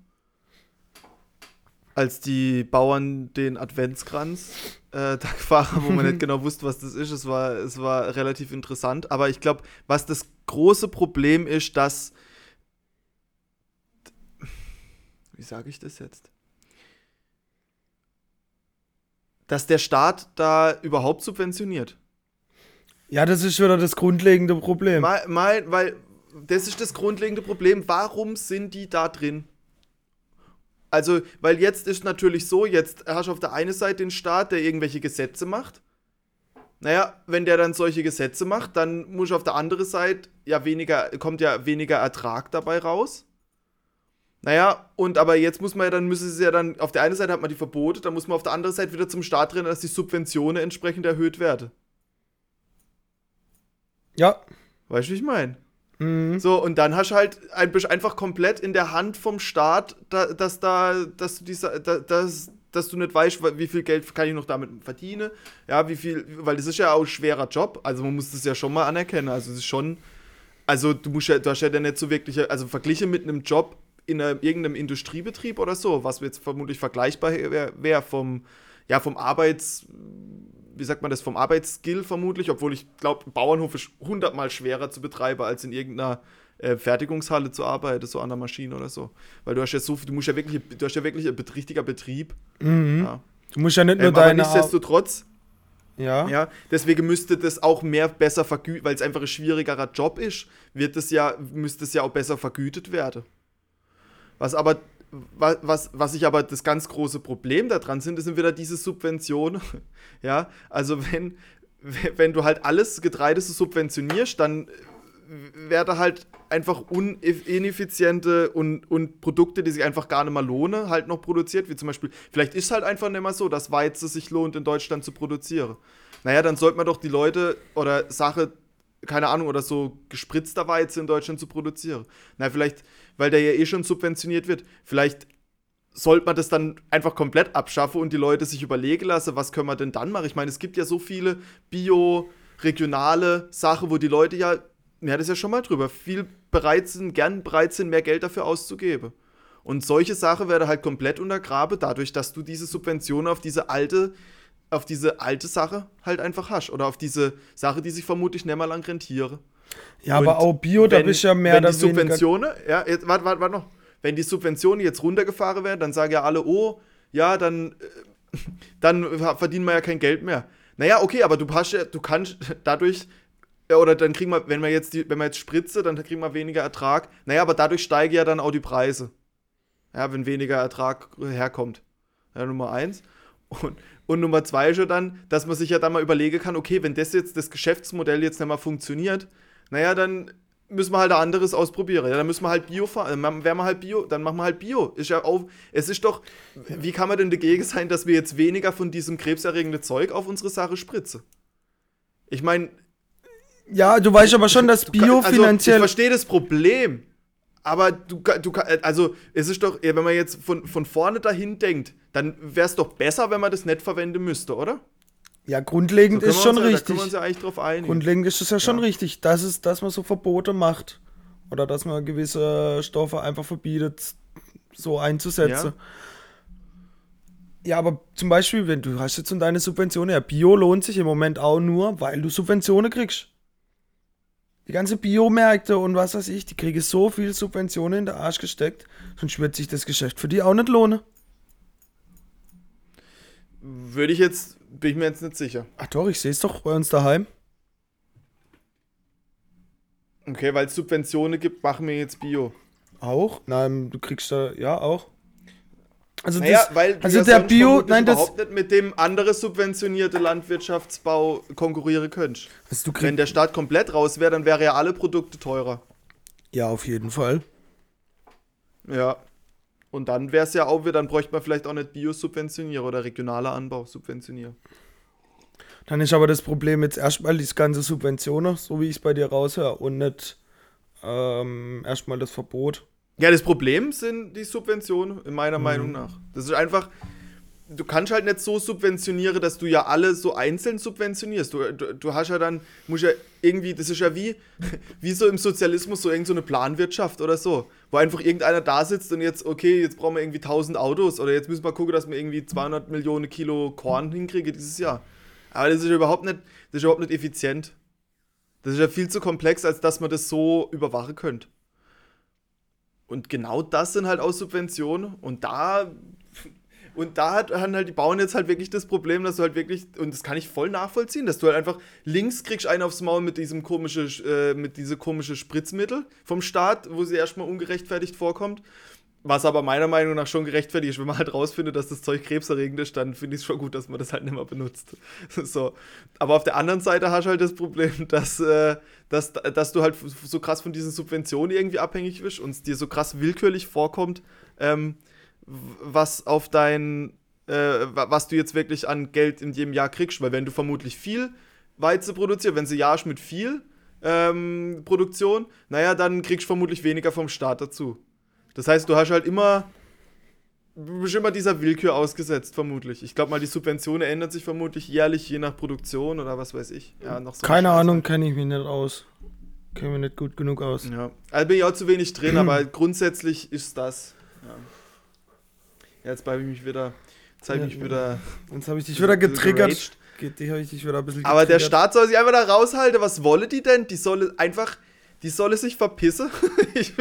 als die Bauern den Adventskranz äh, da gefahren haben, wo man nicht <laughs> genau wusste, was das ist. Es war, es war relativ interessant. Aber ich glaube, was das große Problem ist, dass. Wie sage ich das jetzt? Dass der Staat da überhaupt subventioniert. Ja, das ist wieder das grundlegende Problem. Mal, mal, weil das ist das grundlegende Problem. Warum sind die da drin? Also, weil jetzt ist natürlich so, jetzt hast du auf der einen Seite den Staat, der irgendwelche Gesetze macht. Naja, wenn der dann solche Gesetze macht, dann muss auf der anderen Seite ja weniger, kommt ja weniger Ertrag dabei raus. Naja, und aber jetzt muss man ja dann, müssen sie ja dann, auf der einen Seite hat man die Verbote, dann muss man auf der anderen Seite wieder zum Staat rennen, dass die Subventionen entsprechend erhöht werden. Ja. Weißt du, wie ich meine? Mhm. So, und dann hast du halt ein, einfach komplett in der Hand vom Staat, da, dass da, dass du diese, da, dass, dass du nicht weißt, wie viel Geld kann ich noch damit verdienen. Ja, wie viel, weil das ist ja auch ein schwerer Job. Also man muss das ja schon mal anerkennen. Also es ist schon, also du musst ja, du hast ja nicht so wirklich, also verglichen mit einem Job in einem, irgendeinem Industriebetrieb oder so, was jetzt vermutlich vergleichbar wäre wär vom, ja, vom Arbeits, wie sagt man das, vom Arbeitsskill vermutlich, obwohl ich glaube, Bauernhof ist hundertmal schwerer zu betreiben, als in irgendeiner äh, Fertigungshalle zu arbeiten, so an der Maschine oder so. Weil du hast ja so viel, du musst ja wirklich, du hast ja wirklich ein richtiger Betrieb. Mhm. Ja. Du musst ja nicht nur Ähm, aber deine. nichtsdestotrotz, ja. ja, deswegen müsste das auch mehr besser vergütet, weil es einfach ein schwierigerer Job ist, wird es ja, müsste es ja auch besser vergütet werden. Was aber, was, was, ich aber das ganz große Problem daran sind, sind wieder diese Subventionen. <laughs> Ja, also wenn, wenn du halt alles Getreide so subventionierst, dann werde halt einfach ineffiziente und, und Produkte, die sich einfach gar nicht mehr lohnen, halt noch produziert, wie zum Beispiel, vielleicht ist es halt einfach nicht mehr so, dass Weizen sich lohnt, in Deutschland zu produzieren. Naja, dann sollte man doch die Leute oder Sache, keine Ahnung, oder so gespritzter Weizen in Deutschland zu produzieren. Na, vielleicht, weil der ja eh schon subventioniert wird, vielleicht sollte man das dann einfach komplett abschaffen und die Leute sich überlegen lassen, was können wir denn dann machen? Ich meine, es gibt ja so viele bio, regionale Sachen, wo die Leute ja, mir hat es ja schon mal drüber, viel bereit sind, gern bereit sind, mehr Geld dafür auszugeben. Und solche Sachen werden halt komplett untergraben, dadurch, dass du diese Subventionen auf diese alte, auf diese alte Sache halt einfach hast. Oder auf diese Sache, die sich vermutlich mal lang rentiere. Ja, aber Und auch Bio, da wenn, bist du ja mehr wenn die. Subventionen, ja, jetzt, warte, warte, warte noch. Wenn die Subventionen jetzt runtergefahren werden, dann sagen ja alle, oh, ja, dann, äh, dann verdienen wir ja kein Geld mehr. Naja, okay, aber du hast ja, du kannst dadurch, oder dann kriegen wir, wenn wir jetzt die, wenn wir jetzt spritze, dann kriegen wir weniger Ertrag. Naja, aber dadurch steigen ja dann auch die Preise. Ja, wenn weniger Ertrag herkommt. Ja, Nummer eins. Und, und Nummer zwei ist ja dann, dass man sich ja dann mal überlegen kann, okay, wenn das jetzt, das Geschäftsmodell jetzt nicht mal funktioniert, naja, dann müssen wir halt ein anderes ausprobieren. Ja, dann müssen wir halt Bio fahren. Dann wären wir halt Bio, dann machen wir halt Bio. Ist ja auch, es ist doch, wie kann man denn dagegen sein, dass wir jetzt weniger von diesem krebserregenden Zeug auf unsere Sache spritzen? Ich meine. Ja, du weißt aber schon, dass Bio also, finanziell. Ich verstehe das Problem. Aber du, du also es ist doch, wenn man jetzt von, von vorne dahin denkt, dann wäre es doch besser, wenn man das nicht verwenden müsste, oder? Ja, grundlegend so ist schon uns, richtig. Da können wir uns ja eigentlich drauf einigen. Grundlegend ist es ja schon ja. richtig, dass, es, dass man so Verbote macht. Oder dass man gewisse Stoffe einfach verbietet, so einzusetzen. Ja. ja, aber zum Beispiel, wenn du hast jetzt deine Subventionen, ja, Bio lohnt sich im Moment auch nur, weil du Subventionen kriegst. Die ganze Biomärkte und was weiß ich, die kriegen so viel Subventionen in der Arsch gesteckt, sonst wird sich das Geschäft für die auch nicht lohnen. Würde ich jetzt bin ich mir jetzt nicht sicher. Ach doch, ich sehe es doch bei uns daheim. Okay, weil es Subventionen gibt, machen wir jetzt Bio. Auch? Nein, du kriegst da, ja, auch. Also, naja, das, weil also der Bio, nein, das überhaupt nicht mit dem andere subventionierte Landwirtschaftsbau konkurrieren könntest. Also Wenn der Staat komplett raus wäre, dann wären ja alle Produkte teurer. Ja, auf jeden Fall. Ja. Und dann wäre es ja auch, dann bräuchte man vielleicht auch nicht Bio subventionieren oder regionaler Anbau subventionieren. Dann ist aber das Problem jetzt erstmal die ganze Subventionen, so wie ich es bei dir raushöre, und nicht ähm, erstmal das Verbot. Ja, das Problem sind die Subventionen, in meiner mhm. Meinung nach. Das ist einfach, du kannst halt nicht so subventionieren, dass du ja alle so einzeln subventionierst. Du, du, du hast ja dann, musst ja irgendwie, das ist ja wie, <laughs> wie so im Sozialismus, so irgendeine so Planwirtschaft oder so, wo einfach irgendeiner da sitzt und jetzt, okay, jetzt brauchen wir irgendwie 1000 Autos oder jetzt müssen wir gucken, dass wir irgendwie 200 Millionen Kilo Korn hinkriegen dieses Jahr. Aber das ist ja überhaupt nicht, das ist überhaupt nicht effizient. Das ist ja viel zu komplex, als dass man das so überwachen könnte. Und genau das sind halt auch Subventionen. Und da und da hat, haben halt die Bauern jetzt halt wirklich das Problem, dass du halt wirklich, und das kann ich voll nachvollziehen, dass du halt einfach links kriegst einen aufs Maul mit diesem komische, äh, mit diese komische Spritzmittel vom Staat, wo sie erstmal ungerechtfertigt vorkommt. Was aber meiner Meinung nach schon gerechtfertigt ist, wenn man halt rausfindet, dass das Zeug krebserregend ist, dann finde ich es schon gut, dass man das halt nicht mehr benutzt. <laughs> so. Aber auf der anderen Seite hast du halt das Problem, <laughs> dass, äh, dass, dass du halt so krass von diesen Subventionen irgendwie abhängig bist und es dir so krass willkürlich vorkommt, ähm, was auf dein, äh, was du jetzt wirklich an Geld in jedem Jahr kriegst, weil wenn du vermutlich viel Weizen produzierst, wenn sie jahrst mit viel ähm, Produktion, naja, dann kriegst du vermutlich weniger vom Staat dazu. Das heißt, du hast halt immer, bist immer dieser Willkür ausgesetzt, vermutlich. Ich glaube mal, die Subvention ändert sich vermutlich jährlich, je nach Produktion oder was weiß ich. Ja, so Keine Ahnung, kenne ich mich nicht aus. Kenne mich nicht gut genug aus. Ja, also bin ich auch zu wenig drin, <clears throat> aber grundsätzlich ist das. Ja. Jetzt habe ich mich wieder. Jetzt habe ich mich wieder. Jetzt habe ich dich wieder getriggert. Die habe ich dich wieder ein bisschen Aber der Staat soll sich einfach da raushalten. Was wolle die denn? Die solle einfach. Die solle sich verpissen. <laughs> ich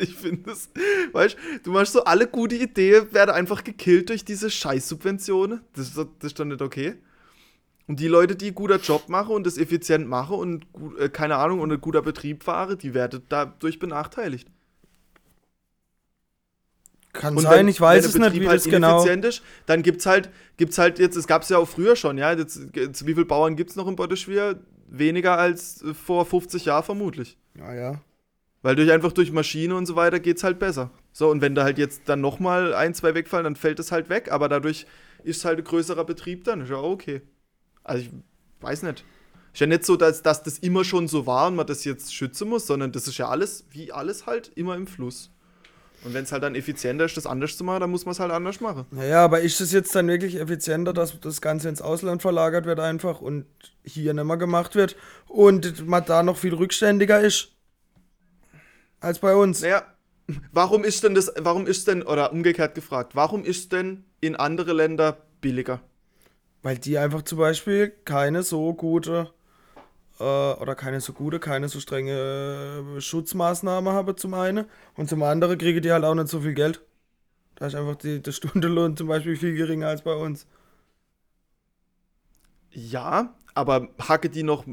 ich finde das. Weißt du, machst so alle gute Ideen, werden einfach gekillt durch diese Scheißsubventionen. Das, das ist doch nicht okay. Und die Leute, die guter Job machen und das effizient machen und äh, keine Ahnung und ein guter Betrieb fahren, die werden dadurch benachteiligt. Kann und sein, wenn, ich weiß es nicht, wie halt das genau ist, dann gibt es halt, gibt's halt jetzt, es gab es ja auch früher schon, ja, jetzt, jetzt wie viele Bauern gibt es noch in Botteschwer? Weniger als vor 50 Jahren vermutlich. Ja, ja. Weil durch einfach durch Maschine und so weiter geht es halt besser. So, und wenn da halt jetzt dann nochmal ein, zwei wegfallen, dann fällt es halt weg, aber dadurch ist es halt ein größerer Betrieb dann, ist ja auch okay. Also ich weiß nicht. Ist ja nicht so, dass, dass das immer schon so war und man das jetzt schützen muss, sondern das ist ja alles, wie alles halt, immer im Fluss. Und wenn es halt dann effizienter ist, das anders zu machen, dann muss man es halt anders machen. Naja, aber ist es jetzt dann wirklich effizienter, dass das Ganze ins Ausland verlagert wird einfach und hier nicht mehr gemacht wird und man da noch viel rückständiger ist als bei uns? Naja, warum ist denn das, warum ist denn, oder umgekehrt gefragt, warum ist denn in andere Länder billiger? Weil die einfach zum Beispiel keine so gute äh, oder keine so gute, keine so strenge äh, Schutzmaßnahme habe zum einen und zum anderen kriege die halt auch nicht so viel Geld. Da ist einfach die, der Stundenlohn zum Beispiel viel geringer als bei uns. Ja, aber hacke die noch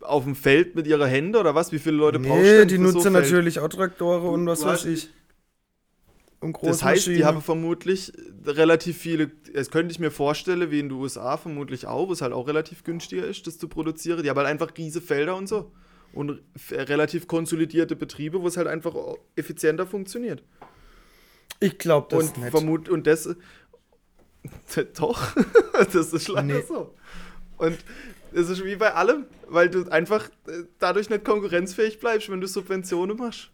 auf dem Feld mit ihrer Hände oder was? Wie viele Leute brauchst du Nee, die nutzen so natürlich auch Traktoren und was Du weiß ich. Und Das heißt, die Großmaschinen. haben vermutlich relativ viele, das könnte ich mir vorstellen, wie in den USA vermutlich auch, wo es halt auch relativ günstiger ist, das zu produzieren. Die haben halt einfach riese Felder und so. Und relativ konsolidierte Betriebe, wo es halt einfach effizienter funktioniert. Ich glaube das und nicht. vermut und das <laughs> doch, <laughs> das ist leider Nee. so. Und es ist wie bei allem, weil du einfach äh, dadurch nicht konkurrenzfähig bleibst, wenn du Subventionen machst.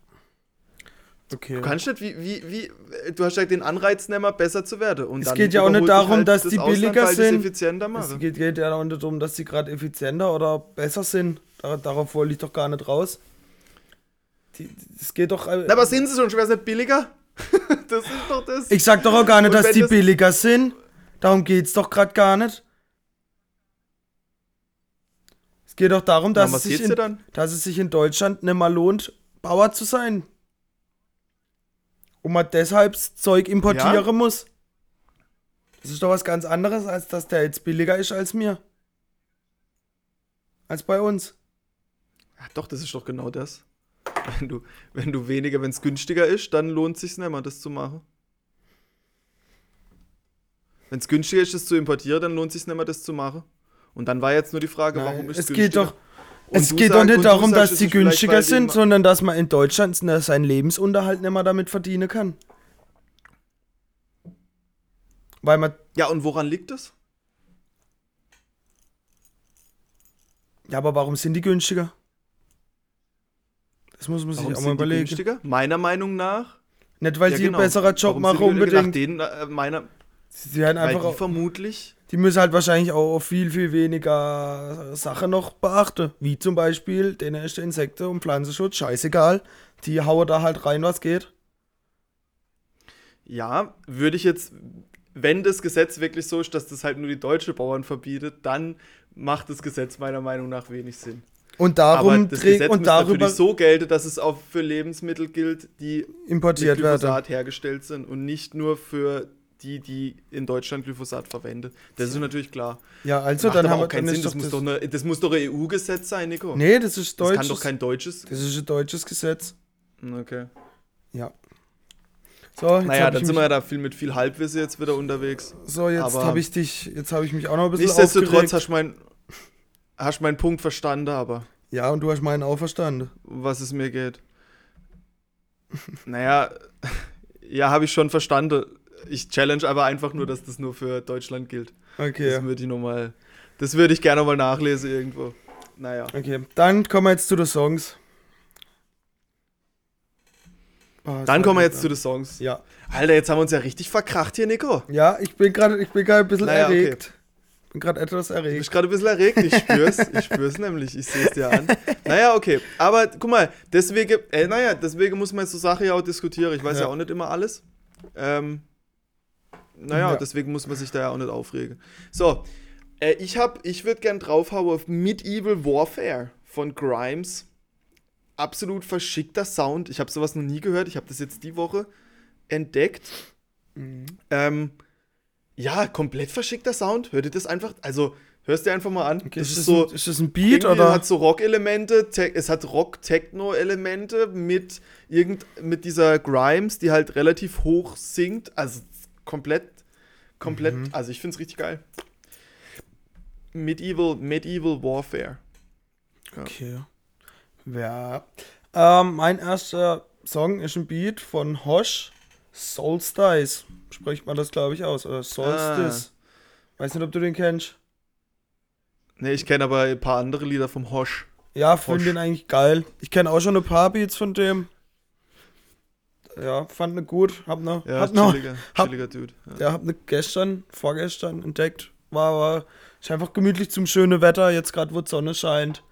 Okay. Du kannst nicht, wie, wie, wie, du hast ja den Anreiz nicht mehr, besser zu werden. Und Es dann geht ja auch nicht darum, halt dass das die Ausland, billiger es sind. effizienter Es geht, geht ja auch nicht darum, dass die gerade effizienter oder besser sind. Dar- Darauf wollte ich doch gar nicht raus. Es geht doch. äh, Na, aber sind sie schon? Es nicht billiger? <laughs> das ist doch das. ich sag doch auch gar nicht, dass die das- billiger sind. Darum geht's doch gerade gar nicht. Es geht doch darum, dass Na, es, sich in, dass es sich in Deutschland nicht mal lohnt, Bauer zu sein. Und man deshalb das Zeug importieren Ja. muss. Das ist doch was ganz anderes, als dass der jetzt billiger ist als mir. Als bei uns. Ja, doch, das ist doch genau das. Wenn du, wenn du weniger, wenn es günstiger ist, dann lohnt es sich nicht mehr, das zu machen. Wenn es günstiger ist, das zu importieren, dann lohnt es sich nicht mehr, das zu machen. Und dann war jetzt nur die Frage, Nein, warum ist es günstiger? geht doch, es geht doch nicht darum, sagst, dass die günstiger weil die sind, sondern dass man in Deutschland seinen Lebensunterhalt nicht mehr damit verdienen kann. Weil man, Ja, und woran liegt das? ja, aber warum sind die günstiger? Das muss man sich Warum auch mal sind die überlegen. günstiger? Meiner Meinung nach. Nicht, weil ja, sie genau. ein besserer Job Warum machen die günstiger? Nach unbedingt. denen, äh, meiner, Sie werden weil einfach, die auch, vermutlich. Die müssen halt wahrscheinlich auch auf viel, viel weniger Sachen noch beachten. Wie zum Beispiel, denen ist der Insekten- und Pflanzenschutz scheißegal. Die hauen da halt rein, was geht. Ja, würde ich jetzt, wenn das Gesetz wirklich so ist, dass das halt nur die deutsche Bauern verbietet, dann macht das Gesetz meiner Meinung nach wenig Sinn. Und Aber darum das trägt Gesetz und muss darüber natürlich so gelten, dass es auch für Lebensmittel gilt, die importiert mit werden. Glyphosat hergestellt sind und nicht nur für die, die in Deutschland Glyphosat verwenden. Das ist natürlich klar. Ja, also Macht dann haben wir keinen Sinn. Das doch muss, doch eine, das muss doch ein EU-Gesetz sein, Nico. Nee, das ist das deutsches. kann doch kein deutsches. das ist ein deutsches Gesetz. Okay. Ja. So, jetzt Naja, dann sind wir ja da viel mit viel Halbwissen jetzt wieder unterwegs. so jetzt habe ich dich, jetzt habe ich mich auch noch ein bisschen Nichtsdestotrotz aufgeregt. hast du mein, hast meinen Punkt verstanden, aber Ja, und du hast meinen auch verstanden. was es mir geht. naja, <laughs> ja, habe ich schon verstanden. Ich challenge aber einfach nur, dass das nur für Deutschland gilt. Okay. Das würde ich noch mal, das würde ich gerne mal nachlesen irgendwo. Naja. Okay, dann kommen wir jetzt zu den Songs. Oh, Dann kommen wir jetzt ja. zu den Songs. Ja. Alter, jetzt haben wir uns ja richtig verkracht hier, Nico. Ja, ich bin gerade ich bin gerade ein bisschen Naja, okay. erregt. Bin gerade etwas Du erregt. bist gerade ein bisschen erregt, ich <laughs> spür's. Ich spür's nämlich, ich sehe es dir an. Naja, okay. Aber guck mal, deswegen, äh, naja, deswegen muss man jetzt so Sachen ja auch diskutieren. Ich weiß ja, Ja. auch nicht immer alles. Ähm, naja, Ja. deswegen muss man sich da ja auch nicht aufregen. So, äh, ich hab, ich würde gern draufhauen auf Medieval Warfare von Grimes. Absolut verschickter Sound. Ich habe sowas noch nie gehört. Ich habe das jetzt die Woche entdeckt. Mhm. Ähm, ja, komplett verschickter Sound. Hört ihr das einfach? Also, hörst dir einfach mal an. Okay, das ist, das so. ein, ist das ein Beat oder? hat so Rock-Elemente, Te- es hat Rock-Techno-Elemente mit irgend mit dieser Grimes, die halt relativ hoch singt. Also komplett, komplett, Mhm. also ich find's richtig geil. Medieval, Medieval Warfare. Okay. Ja. Ähm, mein erster Song ist ein Beat von Hosh. Solstice. Spricht man das, glaube ich, aus. Oder Solstice. Ah. Weiß nicht, ob du den kennst. Ne, ich kenne aber ein paar andere Lieder vom Hosh. Ja, finde den eigentlich geil. Ich kenne auch schon ein paar Beats von dem. Ja, fand ne gut. Hab ne, Ja, hab noch, chilliger, hab- chilliger Dude. Ja. ja, hab ne gestern, vorgestern entdeckt. War, war ist einfach gemütlich zum schönen Wetter. Jetzt gerade, wo die Sonne scheint.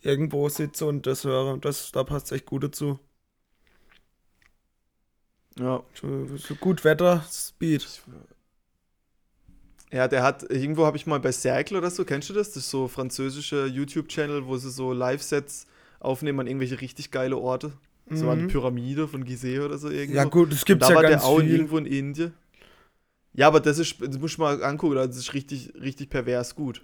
Irgendwo sitze und das höre. Das, da passt echt gut dazu. ja. So, so gut Wetter, Speed. Ja, der hat, irgendwo habe ich mal bei Cercle oder so, kennst du das? Das ist so französische YouTube-Channel, wo sie so Live-Sets aufnehmen an irgendwelche richtig geile Orte. So an die Mhm. Pyramide von Gizeh oder so irgendwo. Ja gut, es gibt da ja war ganz der auch viel. irgendwo in Indien. Ja, aber das ist, das muss ich mal angucken, das ist richtig, richtig pervers gut.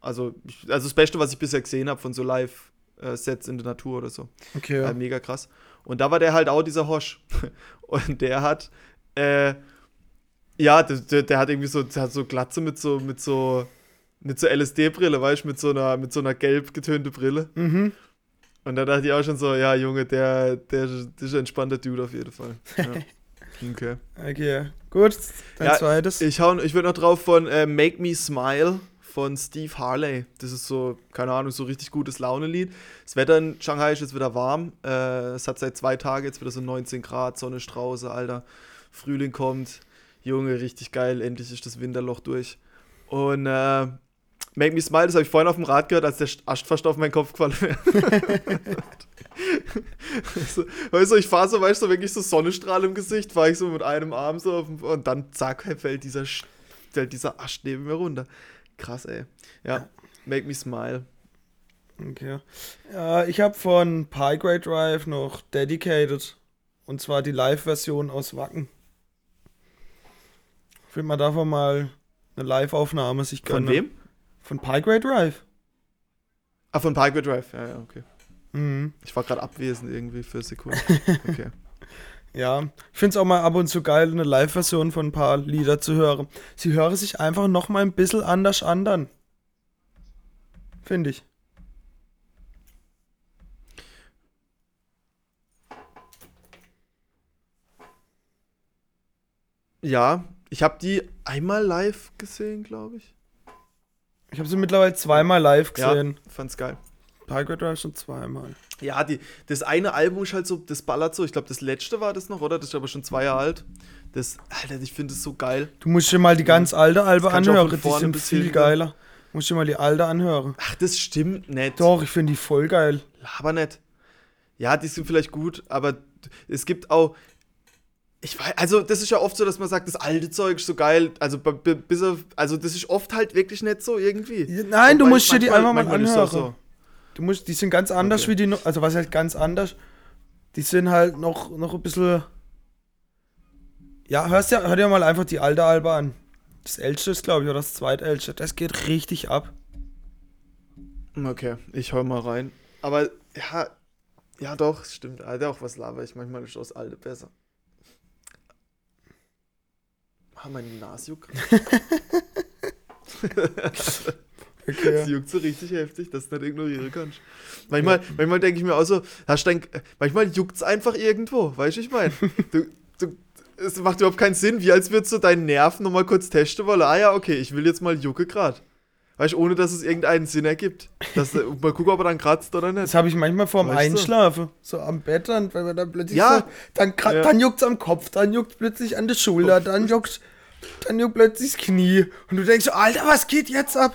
Also, ich, also das Beste, was ich bisher gesehen habe von so Live-Sets in der Natur oder so. Okay. Äh, mega krass. Und da war der halt auch dieser Hosch. <laughs> Und der hat, äh, ja, der, der, der hat irgendwie so, der hat so Glatze mit so, mit so, mit so LSD-Brille, weißt du, mit so einer, mit so einer gelb getönte Brille. Mhm. Und da dachte ich auch schon so, ja, Junge, der, der, der ist ein entspannter Dude auf jeden Fall. Ja. <laughs> Okay. Okay. Gut. Dein Ja, zweites. Ich, hau- ich würde noch drauf von äh, Make Me Smile von Steve Harley. Das ist so, keine Ahnung, so richtig gutes Launelied. Das Wetter in Shanghai ist jetzt wieder warm. Äh, es hat seit zwei Tagen jetzt wieder so 19 Grad, Sonne strauße, Alter. Frühling kommt. Junge, richtig geil. Endlich ist das Winterloch durch. Und äh, Make Me Smile, das habe ich vorhin auf dem Rad gehört, als der Ast fast auf meinen Kopf gefallen wäre. <laughs> so, weißt du, ich fahre so, weißt du, wirklich so Sonnenstrahl im Gesicht, fahre ich so mit einem Arm so auf, dem- und dann zack, fällt dieser, fällt dieser Ast neben mir runter. Krass, ey. Ja, make me smile. Okay. Ja, ich habe von Pygray Drive noch Dedicated. Und zwar die Live-Version aus Wacken. Ich will mal davon mal eine Live-Aufnahme sich Von gönnen. wem? Von Pygray Drive. Ah, von Parkway Drive. Ja, ja, okay. Mhm. Ich war gerade abwesend irgendwie für eine Sekunde. <laughs> Okay. Ja, ich finde es auch mal ab und zu geil, eine Live-Version von ein paar Lieder zu hören. Sie hören sich einfach noch mal ein bisschen anders an dann. Finde ich. Ja, ich habe die einmal live gesehen, glaube ich. Ich habe sie mittlerweile zweimal live Ja, gesehen. fand's geil. Pygray Drive schon zweimal. Ja, die, das eine Album ist halt so, das ballert so. Ich glaube, das letzte war das noch, oder? Das ist aber schon zwei Jahre alt. Das, Alter, ich finde es so geil. Du musst dir mal die ganz alte Albe anhören, die sind viel hinten. geiler. Du musst dir mal die alte anhören. Ach, das stimmt nicht. Doch, ich finde die voll geil. Laber nicht. Ja, die sind vielleicht gut, aber es gibt auch. Ich weiß, also das ist ja oft so, dass man sagt, das alte Zeug ist so geil. Also bis auf, also das ist oft halt wirklich nicht so irgendwie. Nein, du musst dir die einfach mal anhören. Du musst, die sind ganz anders Okay. wie die, also was heißt ganz anders? Die sind halt noch, noch ein bisschen. Ja, hörst ja, hör dir mal einfach die alte Albe an. Das älteste ist, glaube ich, oder das zweitälteste. Das geht richtig ab. So. Okay, ich hör mal rein. Aber ja, ja doch, stimmt. Alter, auch was laber ich. Manchmal ist das alte besser. Ah, mein Nas juckt. <laughs> Das Okay. juckt so richtig heftig, dass du nicht ignorieren kannst. Manchmal, manchmal denke ich mir auch so, hast dein, manchmal juckt es einfach irgendwo, weißt du, ich meine? Du, du, es macht überhaupt keinen Sinn, wie als würdest du deinen Nerven nochmal kurz testen wollen. Ah ja, okay, ich will jetzt mal jucke grad. Weißt du, ohne dass es irgendeinen Sinn ergibt. Dass, mal gucken, ob er dann kratzt oder nicht. Das habe ich manchmal vorm Weißt? Einschlafen. So am Bett, dann, wenn man dann plötzlich Ja. so, dann, ja. Ja. dann juckt es am Kopf, dann juckt plötzlich an der Schulter, dann juckt dann juckt plötzlich das Knie. Und du denkst so, Alter, was geht jetzt ab?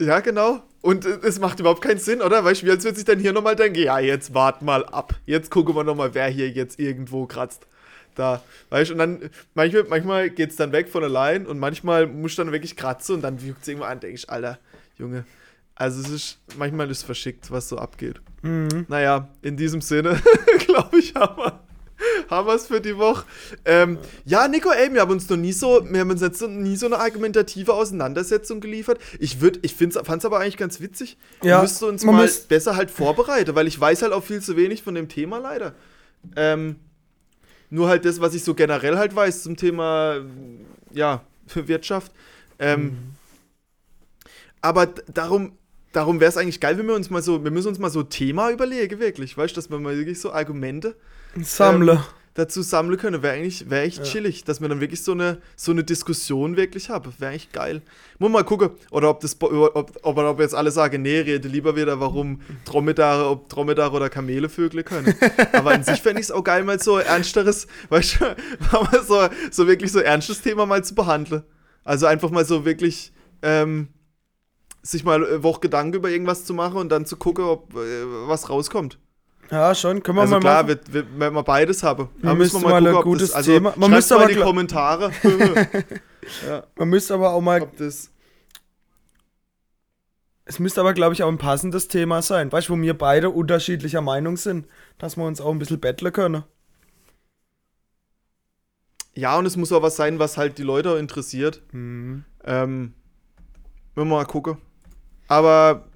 Ja, genau. Und äh, es macht überhaupt keinen Sinn, oder? Weißt du, wie als würde sich dann hier nochmal denken, ja, jetzt wart mal ab. Jetzt gucken wir nochmal, wer hier jetzt irgendwo kratzt. Da, weißt du, und dann, manchmal, manchmal geht es dann weg von allein und manchmal musst du dann wirklich kratzen und dann juckt es irgendwann an, denke ich, Alter, Junge. Also es ist, manchmal ist es verschickt, was so abgeht. Mhm. Naja, in diesem Sinne, <laughs> glaube ich, haben wir <laughs> haben wir es für die Woche. Ähm, ja, Nico, ey, wir haben uns noch nie so, wir haben uns jetzt noch nie so eine argumentative Auseinandersetzung geliefert. Ich würde, ich fand es aber eigentlich ganz witzig. Ja, wir müssten uns mal besser halt vorbereiten, weil ich weiß halt auch viel zu wenig von dem Thema leider. Ähm, nur halt das, was ich so generell halt weiß zum Thema, ja, Wirtschaft. Ähm, Mhm. aber darum, darum wäre es eigentlich geil, wenn wir uns mal so, wir müssen uns mal so Thema überlegen, wirklich, weißt du, dass wir mal wirklich so Argumente Sammle. Dazu sammeln können. Wäre eigentlich, wäre echt Ja. chillig, dass wir dann wirklich so eine, so eine Diskussion wirklich haben. Wäre eigentlich geil. Muss mal gucken, oder ob das ob, ob, ob jetzt alle sagen, nee, rede lieber wieder, warum Dromedare, ob Dromedare oder Kamele Vögel können. Aber an sich fände ich es auch geil, mal so ernsteres, weißt du, <laughs> mal so, so wirklich so ernstes Thema mal zu behandeln. Also einfach mal so wirklich, ähm, sich mal eine Woche Gedanken über irgendwas zu machen und dann zu gucken, ob äh, was rauskommt. Ja, schon. Können wir Also mal klar, machen. wird, wird, wenn wir beides haben. Wir Aber müssen mal ein ob gutes das, also Thema- man schreibt müsste mal aber die Kommentare, <laughs> ja, Man müsste aber auch mal, es müsste aber, glaube ich, auch ein passendes Thema sein. Weißt du, wo wir beide unterschiedlicher Meinung sind, dass wir uns auch ein bisschen betteln können. Ja, und es muss auch was sein, was halt die Leute interessiert. Mhm. Ähm, Müssen wir mal gucken. Aber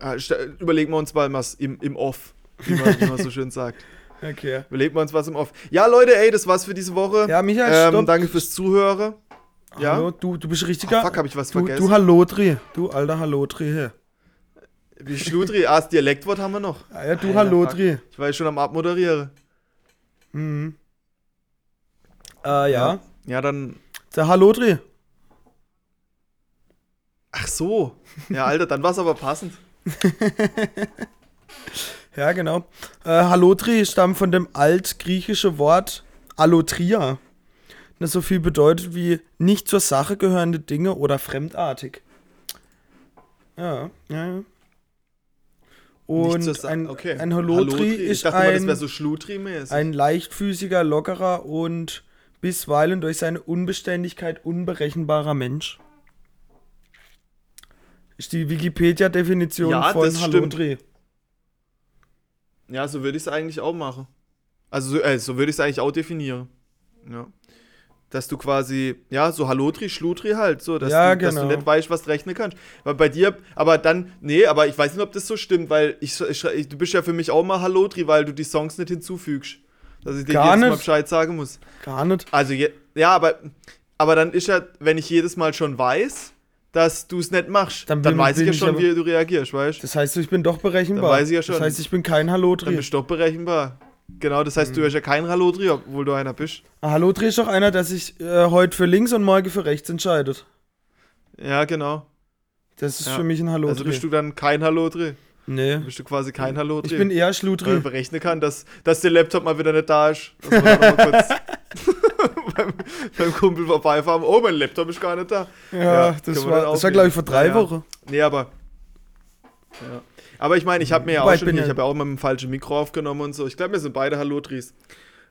äh, überlegen wir uns mal was im, im Off, wie man, wie man so schön sagt. <laughs> Okay. Überlegen wir uns was im Off. Ja, Leute, ey, das war's für diese Woche. Ja, Michael, ähm. Danke fürs Zuhören. Ja? Hallo, du, du bist richtiger. Ah, fuck, hab ich was du, vergessen? du Hallotri. Du alter Hallotri hier. Wie Schludri, ah, das Dialektwort haben wir noch. Ah, ja, du Alter, Hallotri. Ich war ja schon am Abmoderieren. Mhm. Äh, ja. Ja, dann. Der Hallotri. Ach so. Ja, Alter, dann war's aber passend. <laughs> Ja, genau. Äh, Hallotri stammt von dem altgriechischen Wort Allotria, das so viel bedeutet wie nicht zur Sache gehörende Dinge oder fremdartig. Ja, ja, ja. Und ein, okay. ein Hallotri Ich ist dachte ein, wäre so ein leichtfüßiger, lockerer und bisweilen durch seine Unbeständigkeit unberechenbarer Mensch. Ist die Wikipedia-Definition Ja, von das stimmt. Ja, so würde ich es eigentlich auch machen. Also, so, äh, so würde ich es eigentlich auch definieren. Ja. Dass du quasi, ja, so Hallotri, Schludri halt, so, dass, Ja, du, dass du genau. nicht weißt, was du rechnen kannst. Weil bei dir, aber dann, nee, aber ich weiß nicht, ob das so stimmt, weil ich, ich, du bist ja für mich auch mal Hallotri, weil du die Songs nicht hinzufügst. Dass ich dir Gar jedes Mal nicht. Bescheid sagen muss. Gar nicht. Also, ja, aber, aber dann ist ja, wenn ich jedes Mal schon weiß, dass du es nicht machst, Dann dann, weiß ich ja schon, aber- wie du reagierst, weißt du? Das heißt, ich bin doch berechenbar. Dann weiß ich ja schon. Das heißt, ich bin kein Dann Hallotri. bist du doch berechenbar. Genau, das heißt, du hast ja kein Hallotri, obwohl du einer bist. Ah, Hallotri ist doch einer, der sich äh, heute für links und morgen für rechts entscheidet. Ja, genau. Das ist Ja. für mich ein Hallotri. Also bist du dann kein Hallotri. nee. Dann bist du quasi kein Hallotri. Ich bin eher weil Schludri. man berechnen kann, dass, dass der Laptop mal wieder nicht da ist. Dass dann mal <laughs> kurz beim, beim Kumpel vorbeifahren. Oh, mein Laptop ist gar nicht da. Ja, Ja, das war, das war glaube ich, vor drei Ja. Wochen. Nee, aber. Ja. Aber ich meine, ich habe mir ja auch schon, ich habe ja auch mal mit dem falschen Mikro aufgenommen und so. Ich glaube, wir sind beide Hallotris.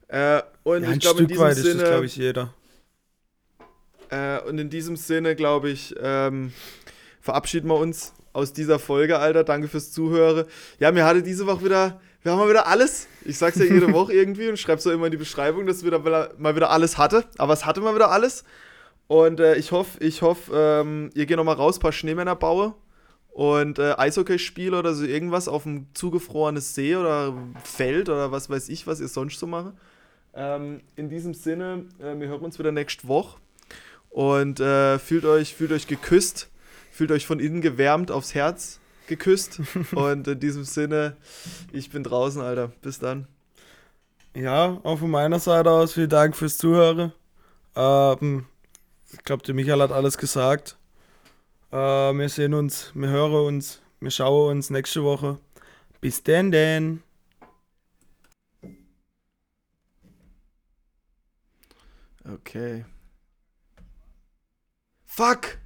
Äh, und Ja, ich ein glaube, in Stück diesem weit ist das, Sinne. glaube ich, jeder. Äh, und in diesem Sinne, glaube ich, ähm, verabschieden wir uns aus dieser Folge, Alter. Danke fürs Zuhören. Ja, mir hatte diese Woche wieder, wir haben mal wieder alles. Ich sag's ja jede <laughs> Woche irgendwie und schreib's so immer in die Beschreibung, dass wir da mal wieder alles hatte. Aber es hatte mal wieder alles. Und äh, ich hoffe, ich hoffe, ähm, ihr geht noch mal raus, paar Schneemänner baue und äh, Eishockey spiele oder so irgendwas auf dem zugefrorenes See oder Feld oder was weiß ich, was ihr sonst so macht. Ähm, in diesem Sinne, äh, wir hören uns wieder nächste Woche. Und äh, fühlt, euch, fühlt euch geküsst, fühlt euch von innen gewärmt aufs Herz geküsst. <laughs> Und in diesem Sinne, ich bin draußen, Alter. Bis dann. Ja, auch von meiner Seite aus vielen Dank fürs Zuhören. Ähm, ich glaube, der Michael hat alles gesagt. Äh, wir sehen uns, wir hören uns, wir schauen uns nächste Woche. Bis denn denn. Okay. Fuck!